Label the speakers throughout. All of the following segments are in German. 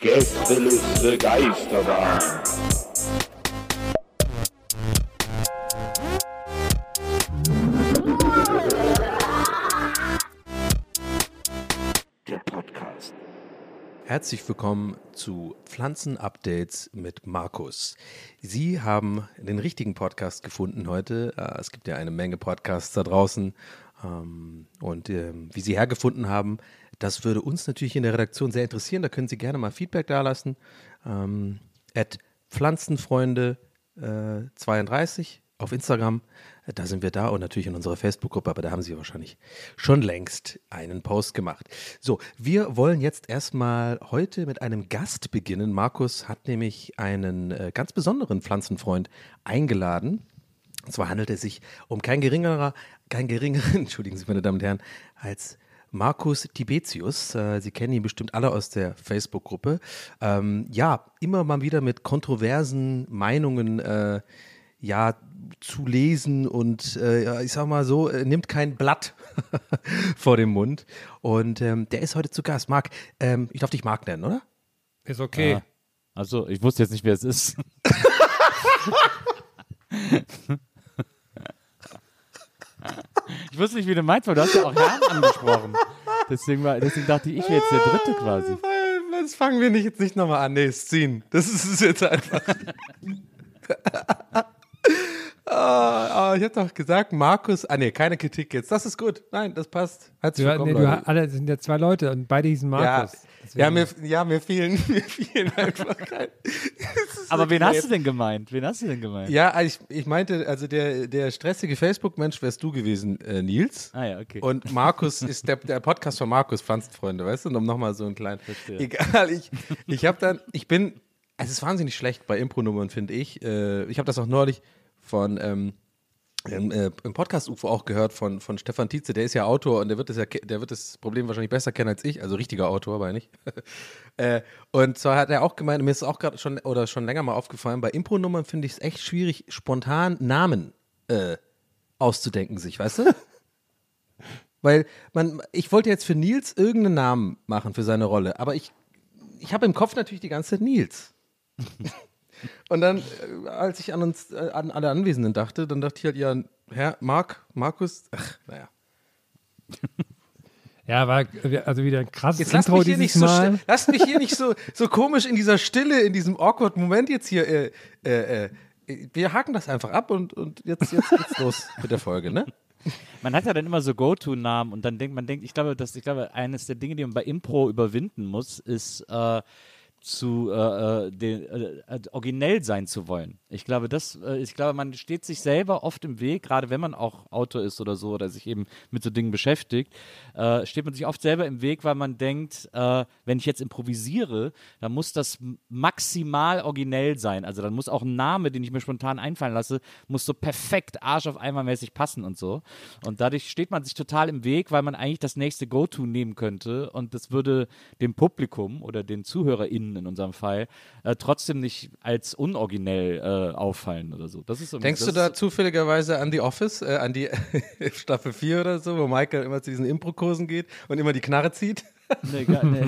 Speaker 1: Gästeliste Geisterbahn. Der Podcast.
Speaker 2: Herzlich willkommen zu Pflanzenupdates mit Markus. Sie haben den richtigen Podcast gefunden heute. Äh, Es gibt ja eine Menge Podcasts da draußen. Ähm, Und ähm, wie Sie hergefunden haben, das würde uns natürlich in der Redaktion sehr interessieren. Da können Sie gerne mal Feedback dalassen. Ähm, at Pflanzenfreunde äh, 32 auf Instagram. Da sind wir da und natürlich in unserer Facebook-Gruppe, aber da haben Sie wahrscheinlich schon längst einen Post gemacht. So, wir wollen jetzt erstmal heute mit einem Gast beginnen. Markus hat nämlich einen äh, ganz besonderen Pflanzenfreund eingeladen. Und zwar handelt es sich um kein geringerer, kein geringeren, entschuldigen Sie, meine Damen und Herren, als Markus Tibetius. Äh, Sie kennen ihn bestimmt alle aus der Facebook-Gruppe. Ähm, ja, immer mal wieder mit kontroversen Meinungen äh, ja, zu lesen und äh, ich sag mal so, äh, nimmt kein Blatt vor dem Mund. Und ähm, der ist heute zu Gast. Marc, ähm, ich darf dich Marc nennen, oder?
Speaker 3: Ist okay.
Speaker 4: Ah. Also, ich wusste jetzt nicht, wer es ist. ich wusste nicht, wie du meinst, weil du hast ja auch Herrn angesprochen. Deswegen, war, deswegen dachte ich, ich wäre jetzt der Dritte quasi.
Speaker 2: Das fangen wir nicht, jetzt nicht nochmal an. Nee, es ziehen. Das ist es jetzt einfach. Ah, ah, ich habe doch gesagt, Markus. Ah, nee, keine Kritik jetzt. Das ist gut. Nein, das passt. Herzlich willkommen,
Speaker 3: nee, du, alle das sind ja zwei Leute und beide hießen
Speaker 2: Ja,
Speaker 3: Markus. Deswegen-
Speaker 2: ja, mir, ja, mir fehlen, mir fehlen einfach kein.
Speaker 4: Aber wen hast du denn gemeint? Wen hast du denn gemeint?
Speaker 2: Ja, ich, ich meinte, also der, der stressige Facebook-Mensch wärst du gewesen, äh, Nils.
Speaker 4: Ah ja, okay.
Speaker 2: Und Markus ist der, der Podcast von Markus, Pflanzenfreunde, weißt du? Und um nochmal so einen kleinen.
Speaker 4: Verstehe.
Speaker 2: Egal, ich, ich habe dann, ich bin, es ist wahnsinnig schlecht bei Impro-Nummern, finde ich. Äh, ich habe das auch neulich von, ähm, im, äh, im Podcast-UFO auch gehört von, von Stefan Tietze, der ist ja Autor und der wird das ja, der wird das Problem wahrscheinlich besser kennen als ich, also richtiger Autor, aber nicht. äh, und zwar hat er auch gemeint, mir ist auch gerade schon oder schon länger mal aufgefallen, bei Impro-Nummern finde ich es echt schwierig, spontan Namen äh, auszudenken sich, weißt du? Weil man, ich wollte jetzt für Nils irgendeinen Namen machen für seine Rolle, aber ich, ich habe im Kopf natürlich die ganze Zeit Nils. Und dann, äh, als ich an uns, äh, an alle Anwesenden dachte, dann dachte ich halt, ja, Herr Mark, Markus, ach, naja.
Speaker 3: Ja, war also wieder ein krasses
Speaker 2: Jetzt lasst
Speaker 3: Intro
Speaker 2: mich hier
Speaker 3: dieses
Speaker 2: nicht so,
Speaker 3: Mal.
Speaker 2: lasst mich hier nicht so, so komisch in dieser Stille, in diesem awkward Moment jetzt hier, äh, äh, äh, wir haken das einfach ab und, und jetzt, jetzt geht's los mit der Folge, ne?
Speaker 4: Man hat ja dann immer so Go-To-Namen und dann denkt man, denkt, ich glaube, dass ich glaube, eines der Dinge, die man bei Impro überwinden muss, ist äh, zu äh, äh, den, äh, äh, originell sein zu wollen. Ich glaube, das, äh, ich glaube, man steht sich selber oft im Weg, gerade wenn man auch Autor ist oder so oder sich eben mit so Dingen beschäftigt, äh, steht man sich oft selber im Weg, weil man denkt, wenn ich jetzt improvisiere, dann muss das maximal originell sein. Also dann muss auch ein Name, den ich mir spontan einfallen lasse, muss so perfekt Arsch auf einmal mäßig passen und so. Und dadurch steht man sich total im Weg, weil man eigentlich das nächste Go-To nehmen könnte und das würde dem Publikum oder den ZuhörerInnen in unserem Fall äh, trotzdem nicht als unoriginell äh, auffallen oder so. Das ist
Speaker 2: Denkst
Speaker 4: das
Speaker 2: du da zufälligerweise an The Office, äh, an die Staffel 4 oder so, wo Michael immer zu diesen Impro-Kursen geht und immer die Knarre zieht?
Speaker 4: Nee, gar, nee.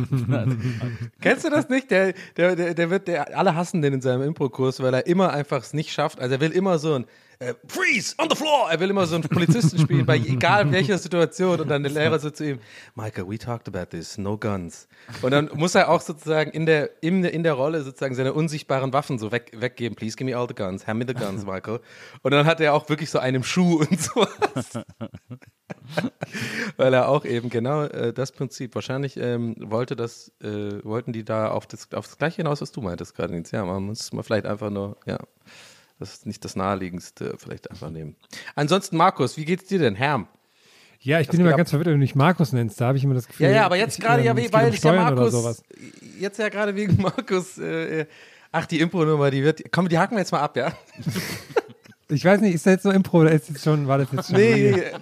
Speaker 2: Kennst du das nicht? Der, der, der, der wird, der, alle hassen den in seinem Impro-Kurs, weil er immer einfach es nicht schafft. Also er will immer so ein äh, Freeze on the floor. Er will immer so einen Polizisten spielen, bei egal welcher Situation. Und dann der Lehrer so zu ihm, Michael, we talked about this, no guns. Und dann muss er auch sozusagen in der, in, in der Rolle sozusagen seine unsichtbaren Waffen so weg, weggeben. Please give me all the guns, hand me the guns, Michael. Und dann hat er auch wirklich so einen Schuh und sowas. Weil er auch eben genau äh, das Prinzip, wahrscheinlich ähm, wollte das, äh, wollten die da auf das, auf das Gleiche hinaus, was du meintest gerade. Ja, man muss mal vielleicht einfach nur, ja, das ist nicht das Naheliegendste, vielleicht einfach nehmen. Ansonsten, Markus, wie geht's dir denn, Herm?
Speaker 3: Ja, ich
Speaker 2: Das
Speaker 3: bin immer ganz verwirrt, wenn du mich Markus nennst. Da habe ich immer das Gefühl.
Speaker 2: Ja, ja, aber jetzt
Speaker 3: ich,
Speaker 2: gerade, ja, weil
Speaker 3: um
Speaker 2: ich ja Markus,
Speaker 3: sowas.
Speaker 2: jetzt ja gerade wegen Markus, äh, ach, die Impro-Nummer, die wird, komm, die haken wir jetzt mal ab, ja?
Speaker 3: Ich weiß nicht, ist das jetzt so Impro oder ist jetzt schon, war das jetzt schon?
Speaker 2: Nee, äh,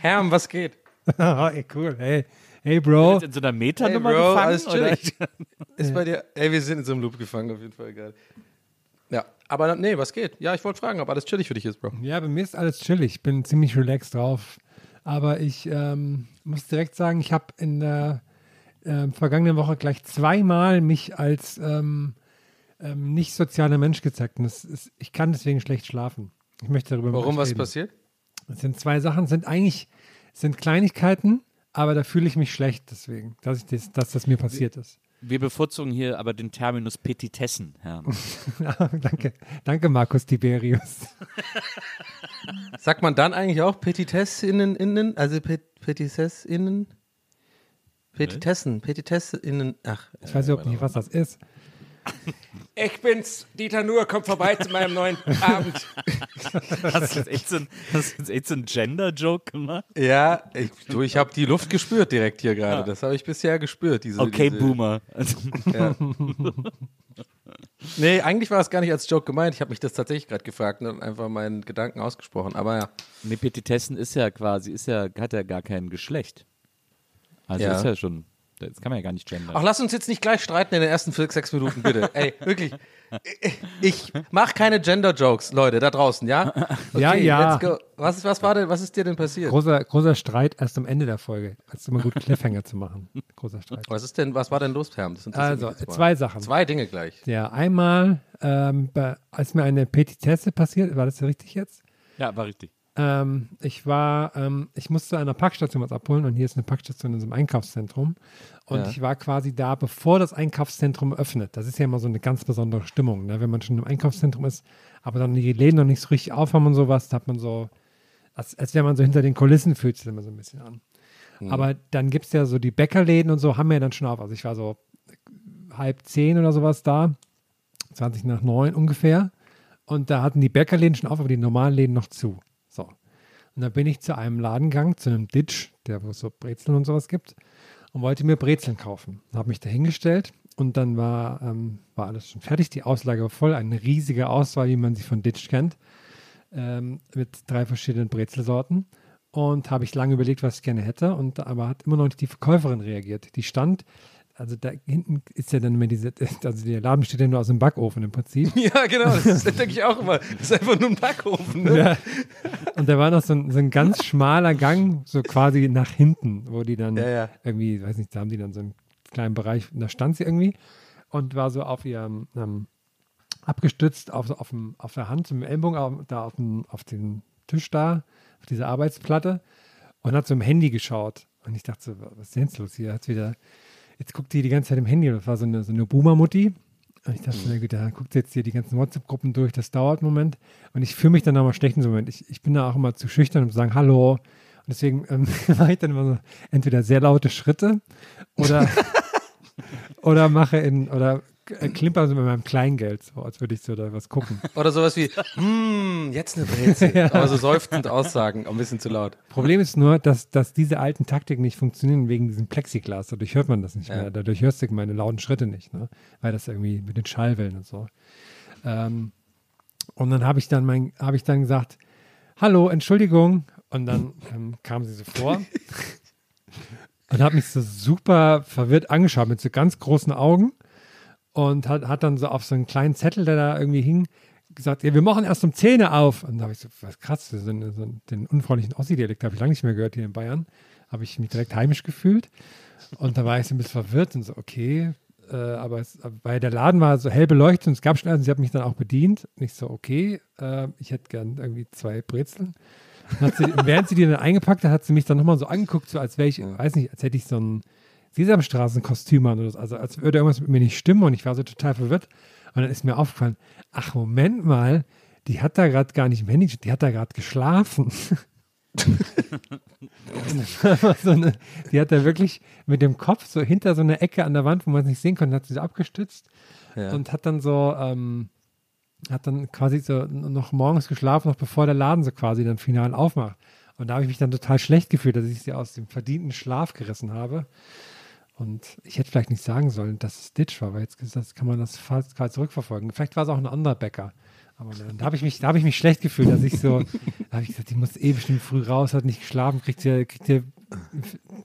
Speaker 2: Herm, was geht?
Speaker 3: ey, cool, hey. Hey, Bro.
Speaker 4: In so einer
Speaker 2: Hey,
Speaker 4: Metanummer
Speaker 2: Bro,
Speaker 4: gefangen?
Speaker 2: alles
Speaker 4: oder?
Speaker 2: chillig. Ist bei dir, ey, wir sind in so einem Loop gefangen, auf jeden Fall, geil. Ja, aber nee, was geht? Ja, ich wollte fragen, ob alles chillig für dich ist, Bro.
Speaker 3: Ja, bei mir ist alles chillig. Ich bin ziemlich relaxed drauf. Aber ich ähm, muss direkt sagen, ich habe in der ähm, vergangenen Woche gleich zweimal mich als ähm, ähm, nicht sozialer Mensch gezeigt. Und ist, ich kann deswegen schlecht schlafen. Ich möchte darüber
Speaker 2: Warum, was
Speaker 3: reden.
Speaker 2: passiert?
Speaker 3: Es sind zwei Sachen, es sind eigentlich es sind Kleinigkeiten, aber da fühle ich mich schlecht deswegen, dass, ich das, dass das mir passiert ist.
Speaker 4: Wir bevorzugen hier aber den Terminus Petitessen, Herr.
Speaker 3: danke, danke Markus Tiberius.
Speaker 2: Sagt man dann eigentlich auch Petitessinnen, innen, also Pet Petitessinnen? Petitessen, Petitessinnen, ach.
Speaker 3: Ich weiß überhaupt nicht, was das ist.
Speaker 2: Ich bin's, Dieter Nuhr, komm vorbei zu meinem neuen Abend.
Speaker 4: Hast du jetzt echt so ein, hast du jetzt echt so einen Gender-Joke gemacht?
Speaker 2: Ja, ich, du, ich habe die Luft gespürt direkt hier gerade. Das habe ich bisher gespürt. Diese,
Speaker 4: Okay,
Speaker 2: diese,
Speaker 4: Boomer.
Speaker 2: Ja. nee, eigentlich war es gar nicht als Joke gemeint. Ich habe mich das tatsächlich gerade gefragt und einfach meinen Gedanken ausgesprochen. Aber ja.
Speaker 4: Nee, Petitessen ist ja quasi, ist ja, hat ja gar kein Geschlecht. Also
Speaker 2: Ja.
Speaker 4: ist ja schon, das kann man ja gar nicht gendern.
Speaker 2: Ach, lass uns jetzt nicht gleich streiten in den ersten fünf, sechs Minuten, bitte. Ey, wirklich. Ich mache keine Gender-Jokes, Leute, da draußen, ja? Okay,
Speaker 3: Ja, ja.
Speaker 2: Let's go. Was, ist- was, war denn, was ist dir denn passiert?
Speaker 3: Großer, großer Streit erst am Ende der Folge. Es ist immer gut, Cliffhanger zu machen. Großer Streit.
Speaker 2: Was ist denn, was war denn los, Herm? Das
Speaker 3: Also, zwei Sachen.
Speaker 2: Zwei Dinge gleich.
Speaker 3: Ja, einmal, ähm, als mir eine Petitesse passiert, war das ja richtig jetzt?
Speaker 4: ja, war richtig.
Speaker 3: Ähm, ich war, ähm, ich musste an einer Packstation was abholen und hier ist eine Packstation in so einem Einkaufszentrum. Und
Speaker 2: Ja.
Speaker 3: ich war quasi da, bevor das Einkaufszentrum öffnet. Das ist ja immer so eine ganz besondere Stimmung, ne? wenn man schon im Einkaufszentrum ist, aber dann die Läden noch nicht so richtig aufhaben und sowas, da hat man so, als, als wenn man so hinter den Kulissen fühlt sich immer so ein bisschen an. Aber dann gibt es ja so die Bäckerläden und so, haben ja dann schon auf. Also ich war so halb zehn oder sowas da, 20 nach neun ungefähr. Und da hatten die Bäckerläden schon auf, aber die normalen Läden noch zu. Und dann bin ich zu einem Laden gegangen, zu einem Ditch, der wo so Brezeln und sowas gibt, und wollte mir Brezeln kaufen. Habe mich da hingestellt und dann war, ähm, war alles schon fertig. Die Auslage war voll, eine riesige Auswahl, wie man sie von Ditch kennt, ähm, mit drei verschiedenen Brezelsorten. Und habe ich lange überlegt, was ich gerne hätte, und aber hat immer noch nicht die Verkäuferin reagiert. Die stand, also da hinten ist ja dann immer diese, also der Laden besteht ja nur aus dem Backofen im Prinzip.
Speaker 2: Ja, genau, das denke ich auch immer. Das ist einfach nur ein Backofen, ne?
Speaker 3: Ja. Und da war noch so ein, so ein ganz schmaler Gang, so quasi nach hinten, wo die dann
Speaker 2: Ja, ja.
Speaker 3: irgendwie, weiß nicht, da haben die dann so einen kleinen Bereich, da stand sie irgendwie und war so auf ihrem, ähm, abgestützt auf, auf, dem, auf der Hand, zum Ellbogen, auf, da auf dem, auf dem Tisch da, auf dieser Arbeitsplatte und hat so im Handy geschaut. Und ich dachte so, was ist denn jetzt los hier? Hat wieder, jetzt guckt die die ganze Zeit im Handy und das war so eine, so eine Boomer-Mutti. Und ich dachte, na gut, da guckt sie jetzt hier die ganzen WhatsApp-Gruppen durch, das dauert einen Moment. Und ich fühle mich dann auch mal schlecht in so Moment. Ich, ich bin da auch immer zu schüchtern, um zu sagen Hallo. Und deswegen ähm, mache ich dann immer so entweder sehr laute Schritte oder, oder mache in, oder äh, klimper so mit meinem Kleingeld, so als würde ich so da was gucken.
Speaker 2: Oder sowas wie, hm, jetzt eine Brezel. Aber so seufzend aussagen, ein bisschen zu laut.
Speaker 3: Problem ist nur, dass, dass diese alten Taktiken nicht funktionieren wegen diesem Plexiglas. Dadurch hört man das nicht
Speaker 2: Ja.
Speaker 3: mehr. Dadurch hörst du meine lauten Schritte nicht, ne? weil das irgendwie mit den Schallwellen und so. Ähm, und dann habe ich dann mein, habe ich dann gesagt, hallo, Entschuldigung. Und dann ähm, kam sie so vor und hat mich so super verwirrt angeschaut mit so ganz großen Augen und hat, hat dann so auf so einen kleinen Zettel, der da irgendwie hing, gesagt, ja, wir machen erst um 10 Uhr auf. Und da habe ich so, was krass, so, einen- so einen- den unfreundlichen Ossi-Dialekt habe ich lange nicht mehr gehört hier in Bayern. Habe ich mich direkt heimisch gefühlt. Und da war ich so ein bisschen verwirrt und so, okay. Äh, aber es, weil der Laden war so hell beleuchtet und es gab schon eins und sie hat mich dann auch bedient. Und ich so, okay, äh, ich hätte gern irgendwie zwei Brezeln. Sie, während sie die dann eingepackt hat, hat sie mich dann nochmal so angeguckt, so als wäre ich, weiß nicht, als hätte ich so ein Sesamstraßenkostüm an oder so. Also als würde irgendwas mit mir nicht stimmen und ich war so total verwirrt. Und dann ist mir aufgefallen, ach Moment mal, die hat da gerade gar nicht im Handy, die hat da gerade geschlafen. so eine, die hat da wirklich mit dem Kopf so hinter so einer Ecke an der Wand, wo man es nicht sehen konnte, hat sie so abgestützt
Speaker 2: Ja.
Speaker 3: und hat dann so, ähm, hat dann quasi so noch morgens geschlafen, noch bevor der Laden so quasi dann final aufmacht. Und da habe ich mich dann total schlecht gefühlt, dass ich sie aus dem verdienten Schlaf gerissen habe. Und ich hätte vielleicht nicht sagen sollen, dass es Ditch war, weil jetzt das kann man das fast gerade zurückverfolgen. Vielleicht war es auch ein anderer Bäcker. Aber dann, da habe ich mich, da habe ich mich schlecht gefühlt, dass ich so, da habe ich gesagt, die muss eh bestimmt früh raus, hat nicht geschlafen, kriegt ja, kriegt ja,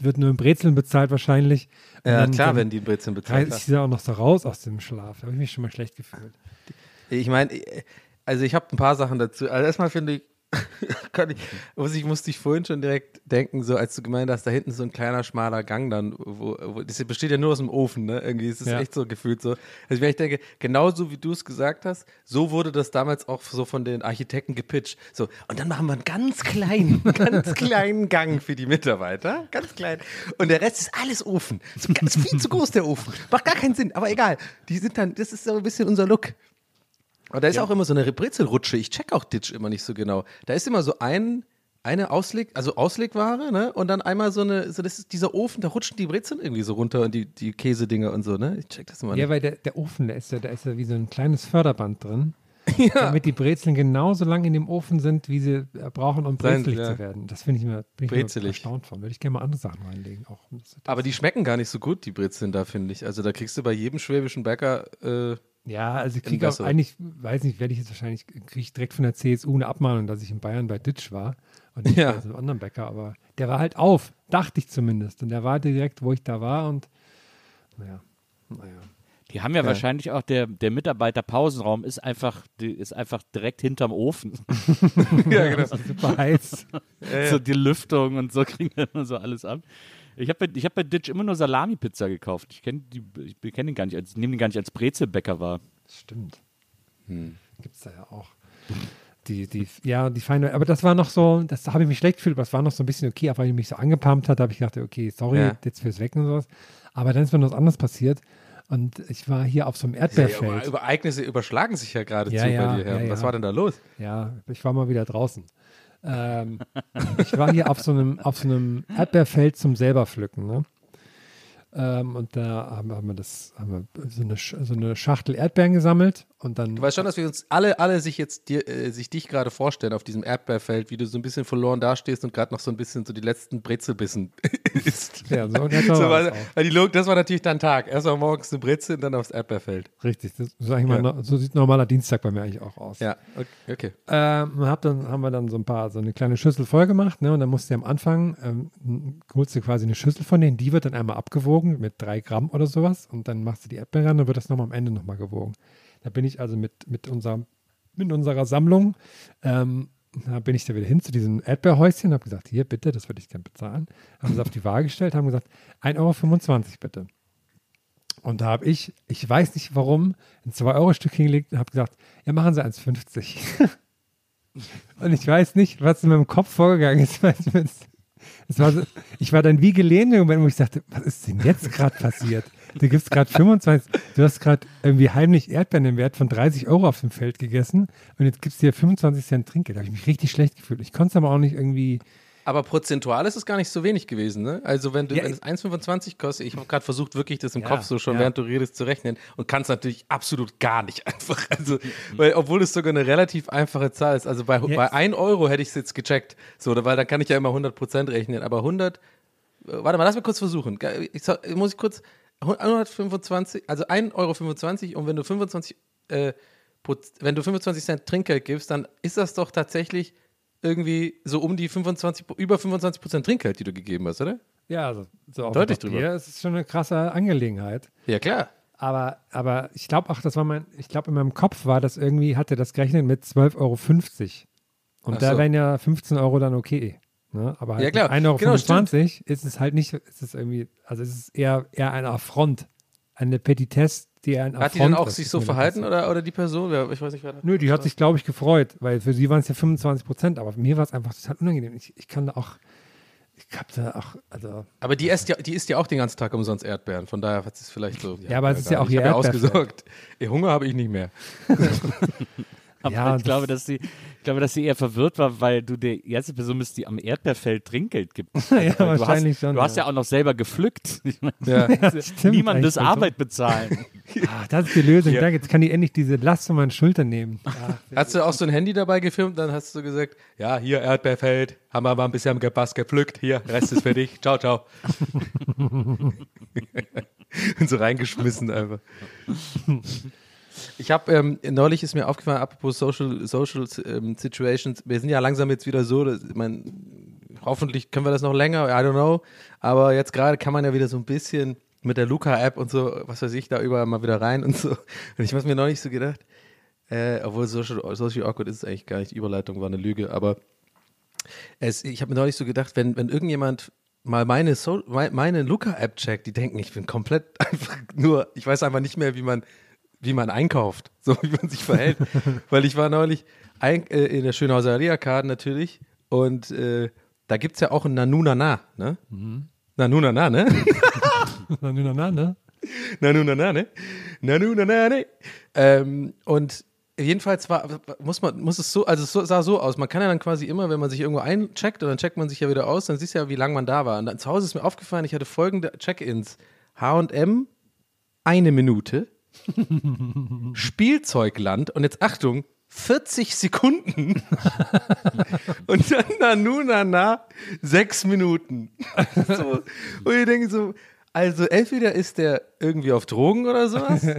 Speaker 3: wird nur in Brezeln bezahlt wahrscheinlich. Und
Speaker 2: Ja,
Speaker 3: dann-
Speaker 2: klar,
Speaker 3: dann
Speaker 2: wenn die Brezeln bezahlt
Speaker 3: sie da auch noch so raus aus dem Schlaf. Da habe ich mich schon mal schlecht gefühlt.
Speaker 2: Ich meine, also ich habe ein paar Sachen dazu. Also erstmal finde ich, ich, muss ich musste ich vorhin schon direkt denken, so als du gemeint hast, da hinten so ein kleiner schmaler Gang dann, wo, wo das besteht ja nur aus dem Ofen, ne? Irgendwie ist es
Speaker 3: Ja.
Speaker 2: echt so gefühlt so. Also ich denke, genauso wie du es gesagt hast, so wurde das damals auch so von den Architekten gepitcht. So, und dann machen wir einen ganz kleinen, ganz kleinen Gang für die Mitarbeiter. Ganz klein. Und der Rest ist alles Ofen. So ganz viel zu groß, der Ofen. Macht gar keinen Sinn, aber egal. Die sind dann, das ist so ein bisschen unser Look. Und da ist auch immer so eine Brezelrutsche. Ich check auch Ditch immer nicht so genau. Da ist immer so ein, eine Ausleg, also Auslegware, ne? Und dann einmal so eine, so das ist dieser Ofen, da rutschen die Brezeln irgendwie so runter und die, die Käsedinger und so, ne? Ich check das immer
Speaker 3: Ja,
Speaker 2: nicht.
Speaker 3: weil der, der Ofen, der ist ja, da ist ja wie so ein kleines Förderband drin. Damit die Brezeln genauso lang in dem Ofen sind, wie sie äh, brauchen, um brezelig
Speaker 2: ja.
Speaker 3: zu werden. Das finde ich immer, bin ich immer erstaunt von. Würde ich gerne mal andere Sachen reinlegen. Auch.
Speaker 2: Aber die schmecken gar nicht so gut, die Brezeln da, finde ich. Also da kriegst du bei jedem schwäbischen Bäcker, äh,
Speaker 3: Ja, also ich kriege auch eigentlich, weiß nicht, werde ich jetzt wahrscheinlich, kriege ich direkt von der CSU eine Abmahnung, dass ich in Bayern bei Ditch war und nicht
Speaker 2: Ja.
Speaker 3: bei so einem anderen Bäcker, aber der war halt auf, dachte ich zumindest. Und der war direkt, wo ich da war und naja, naja.
Speaker 4: Die haben ja, wahrscheinlich auch, der, der Mitarbeiterpausenraum ist einfach, die ist einfach direkt hinterm Ofen.
Speaker 2: ja, genau.
Speaker 3: Super heiß.
Speaker 4: so die Lüftung und so kriegen wir immer so alles ab. Ich habe bei, ich hab bei Ditch immer nur Salami-Pizza gekauft. Ich kenne die, ich kenn den gar nicht als, nehme den gar nicht als Brezelbäcker wahr.
Speaker 3: Stimmt.
Speaker 2: Hm.
Speaker 3: Gibt es da ja auch. Die, die, ja, die feine, aber das war noch so, das habe ich mich schlecht gefühlt, aber es war noch so ein bisschen okay, aber weil ich mich so angepumpt hat, habe ich gedacht, okay, sorry,
Speaker 2: Ja.
Speaker 3: jetzt fürs Weg und sowas. Aber dann ist mir noch was anderes passiert und ich war hier auf so einem
Speaker 2: Ja,
Speaker 3: Erdbeerfeld.
Speaker 2: über, Ereignisse überschlagen sich ja geradezu
Speaker 3: Ja, ja,
Speaker 2: bei dir. Herr.
Speaker 3: ja,
Speaker 2: Was
Speaker 3: ja.
Speaker 2: war denn da los?
Speaker 3: Ja, ich war mal wieder draußen. Ähm, ich war hier auf so einem, auf so einem Erdbeerfeld zum selber pflücken, ne? Ähm, und da haben, haben wir das, haben wir so eine, so eine Schachtel Erdbeeren gesammelt und dann.
Speaker 2: Du weißt schon, dass wir uns alle, alle sich jetzt dir, äh, sich dich gerade vorstellen auf diesem Erdbeerfeld, wie du so ein bisschen verloren dastehst und gerade noch so ein bisschen so die letzten Brezelbissen isst.
Speaker 3: Ja, so etwa
Speaker 2: So,
Speaker 3: war
Speaker 2: die Log, das war natürlich dein Tag. Erst mal morgens eine Brezel und dann aufs Erdbeerfeld.
Speaker 3: Richtig, das, so, mal,
Speaker 2: Ja.
Speaker 3: no- so sieht normaler Dienstag bei mir eigentlich auch aus.
Speaker 2: Ja, okay.
Speaker 3: Ähm, und hab dann, haben wir dann so ein paar, so eine kleine Schüssel voll gemacht, ne? Und dann musst du am Anfang, ähm, holst du quasi eine Schüssel von denen, die wird dann einmal abgewogen mit drei Gramm oder sowas und dann machst du die Erdbeeren ran und wird das nochmal am Ende nochmal gewogen. Da bin ich also mit, mit, unserer, mit unserer Sammlung, ähm, da bin ich da wieder hin zu diesem Erdbeerhäuschen habe gesagt, hier bitte, das würde ich gerne bezahlen. Haben sie auf die Waage gestellt, haben gesagt, 1,25 Euro bitte. Und da habe ich, ich weiß nicht warum, ein 2-Euro-Stück hingelegt und habe gesagt, ja, machen Sie 1,50. und ich weiß nicht, was in meinem Kopf vorgegangen ist. weil war so, ich war dann wie gelähmt im Moment, wo ich sagte, was ist denn jetzt gerade passiert? Du gibst gerade 25, du hast gerade irgendwie heimlich Erdbeeren im Wert von 30 Euro auf dem Feld gegessen und jetzt gibst du dir 25 Cent Trinkgeld. Da habe ich mich richtig schlecht gefühlt. Ich konnte es aber auch nicht irgendwie,
Speaker 2: Aber prozentual ist es gar nicht so wenig gewesen, ne? Also wenn du,
Speaker 3: Ja,
Speaker 2: wenn es 1,25 kostet, ich habe gerade versucht, wirklich das im
Speaker 3: Ja,
Speaker 2: Kopf so schon,
Speaker 3: ja.
Speaker 2: während du redest, zu rechnen und kannst natürlich absolut gar nicht einfach. Also, weil, obwohl es sogar eine relativ einfache Zahl ist. Also bei,
Speaker 3: Ja.
Speaker 2: bei 1 Euro hätte ich es jetzt gecheckt. So, weil dann kann ich ja immer 100% rechnen. Aber 100, äh, warte mal, lass mal kurz versuchen. Ich, muss ich kurz, 125, also 1,25 Euro und wenn du 25, äh, wenn du 25 Cent Trinkgeld gibst, dann ist das doch tatsächlich irgendwie so um die 25, über 25 Prozent Trinkgeld, die du gegeben hast, oder?
Speaker 3: ja, also, so auf
Speaker 2: Deutlich drüber.
Speaker 3: Es ist schon eine krasse Angelegenheit.
Speaker 2: Ja, klar.
Speaker 3: Aber, aber ich glaube auch, das war mein, ich glaube, in meinem Kopf war das irgendwie, hatte das gerechnet mit 12,50 Euro. Und
Speaker 2: Ach
Speaker 3: da
Speaker 2: so.
Speaker 3: wären ja 15 Euro dann okay. Ne? Aber halt
Speaker 2: Ja, klar.
Speaker 3: mit 1,25 Euro
Speaker 2: Genau,
Speaker 3: ist es halt nicht, ist es irgendwie, also es ist eher, eher ein Affront. Eine Petitesse, die ein
Speaker 2: Hat die denn auch sich so verhalten oder, oder die Person? Ja, ich weiß nicht, wer
Speaker 3: Nö, die hat sich, glaube ich, gefreut, weil für sie waren es ja 25 Prozent, aber für mir war es einfach total unangenehm. Ich, ich kann da auch, ich hab da auch, also,
Speaker 2: Aber die isst, ja, die isst ja auch den ganzen Tag umsonst Erdbeeren. Von daher hat es vielleicht so.
Speaker 3: Ja, aber es ist ja auch
Speaker 2: Ich
Speaker 3: ihr
Speaker 2: hab ja
Speaker 3: Erdbeerfeld.
Speaker 2: ausgesorgt. Ihr Hunger habe ich nicht mehr.
Speaker 4: Aber
Speaker 3: Ja,
Speaker 4: ich,
Speaker 3: das-
Speaker 4: glaube, dass sie, ich glaube, dass sie eher verwirrt war, weil du der erste Person bist, die am Erdbeerfeld Trinkgeld gibt.
Speaker 3: ja,
Speaker 4: Weil du
Speaker 3: wahrscheinlich
Speaker 4: hast,
Speaker 3: schon.
Speaker 4: Du hast ja auch noch selber gepflückt. Ich meine,
Speaker 2: Ja.
Speaker 3: stimmt,
Speaker 4: Niemandes Arbeit bezahlen.
Speaker 3: Ah, das ist die Lösung.
Speaker 2: Ja.
Speaker 3: Da, jetzt kann die endlich diese Last von meinen Schultern nehmen. Ah,
Speaker 2: Hast du auch so ein Handy dabei gefilmt? Dann hast du gesagt: Ja, hier Erdbeerfeld. Haben wir mal ein bisschen Gepass gepflückt. Hier, Rest ist für dich. Ciao, ciao. Und so reingeschmissen einfach. Ich habe ähm, neulich ist mir aufgefallen, apropos Social, Social ähm, Situations, wir sind ja langsam jetzt wieder so, dass, ich mein, hoffentlich können wir das noch länger, I don't know, aber jetzt gerade kann man ja wieder so ein bisschen mit der Luca-App und so, was weiß ich, da überall mal wieder rein und so. Und ich habe mir neulich so gedacht, Äh, obwohl Social, Social Awkward ist es eigentlich gar nicht. Überleitung war eine Lüge. Aber es, ich habe mir neulich so gedacht, wenn, wenn irgendjemand mal meine, so meine Luca-App checkt, die denken, ich bin komplett einfach nur, ich weiß einfach nicht mehr, wie man, wie man einkauft, so wie man sich verhält. Weil ich war neulich ein, äh, in der Schönhauser Allee-Arkaden natürlich und äh, da gibt es ja auch ein Nanunana, ne? Mhm. Nanunana, ne?
Speaker 3: Nanunana, ne?
Speaker 2: Nanunana, ne? Nanunana, ne? Ähm, und jedenfalls war, muss man, muss es so, also es sah so aus. Man kann ja dann quasi immer, wenn man sich irgendwo eincheckt und dann checkt man sich ja wieder aus, dann siehst du ja, wie lange man da war. Und dann zu Hause ist mir aufgefallen, ich hatte folgende Check-ins. HM, eine Minute. Spielzeugland und jetzt Achtung, 40 Sekunden. und dann Nanunana, sechs Minuten. so. Und ich denke so, also entweder ist der irgendwie auf Drogen oder sowas.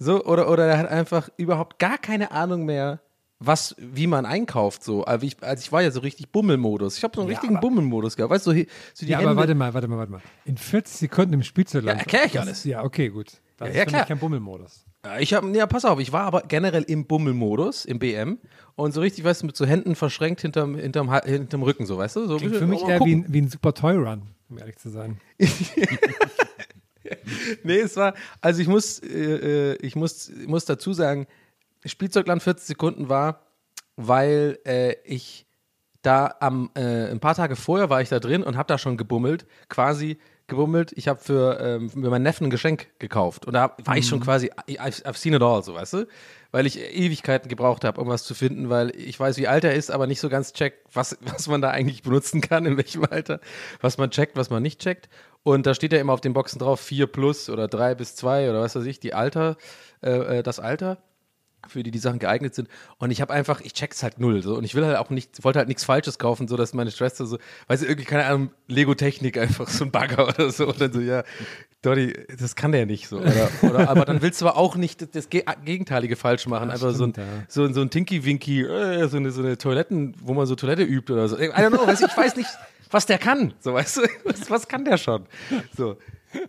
Speaker 2: So, oder, oder er hat einfach überhaupt gar keine Ahnung mehr, was, wie man einkauft. So. Also ich, also ich war ja so richtig Bummelmodus. Ich habe so einen
Speaker 3: Ja,
Speaker 2: richtigen Bummelmodus gehabt. Weißt du, so, so die
Speaker 3: Ja,
Speaker 2: Hände.
Speaker 3: aber warte mal, warte mal, warte mal. In 40 Sekunden im Spielzeugland.
Speaker 2: Ja, erklär ich alles.
Speaker 3: Ja, okay, gut. Das
Speaker 2: Ja,
Speaker 3: ist
Speaker 2: ja, klar.
Speaker 3: kein Bummelmodus.
Speaker 2: Ja, Ich habe, ja, pass auf, ich war aber generell im Bummelmodus, im BM. Und so richtig, weißt du, mit so Händen verschränkt hinterm, hinterm, hinterm Rücken, so, weißt du? So,
Speaker 3: Klingt für mich eher wie ein, wie ein Super Toy Run, um ehrlich zu sein.
Speaker 2: Nee, es war, also ich muss, äh, äh, ich muss, ich muss dazu sagen, Spielzeugland 40 Sekunden war, weil äh, ich da am, äh, ein paar Tage vorher war ich da drin und habe da schon gebummelt, quasi gebummelt. Ich habe für, ähm, für meinen Neffen ein Geschenk gekauft. Und da war ich schon quasi, I've, I've seen it all, so weißt du, weil ich Ewigkeiten gebraucht habe, um was zu finden, weil ich weiß, wie alt er ist, aber nicht so ganz checkt, was, was man da eigentlich benutzen kann, in welchem Alter, was man checkt, was man nicht checkt. Und da steht ja immer auf den Boxen drauf 4 plus oder 3 bis 2 oder was weiß ich, die Alter, äh, äh, das Alter für die die Sachen geeignet sind. Und ich habe einfach, ich check's halt null. So. Und ich will halt auch nicht, wollte halt nichts Falsches kaufen, so dass meine Schwester so, weiß ich, irgendwie, keine Ahnung, Lego-Technik einfach so ein Bagger oder so. Und dann so, ja, Dottie, das kann der nicht so. Oder, oder, aber dann willst du aber auch nicht das, Ge- Gegenteilige falsch machen. Einfach so ein,
Speaker 3: stimmt, ja.
Speaker 2: so, so ein Tinky-Winky, äh, so, eine, so eine Toiletten, wo man so Toilette übt oder so. I don't know, weiß ich, ich weiß nicht, was der kann. So, weißt du, was, was kann der schon? So.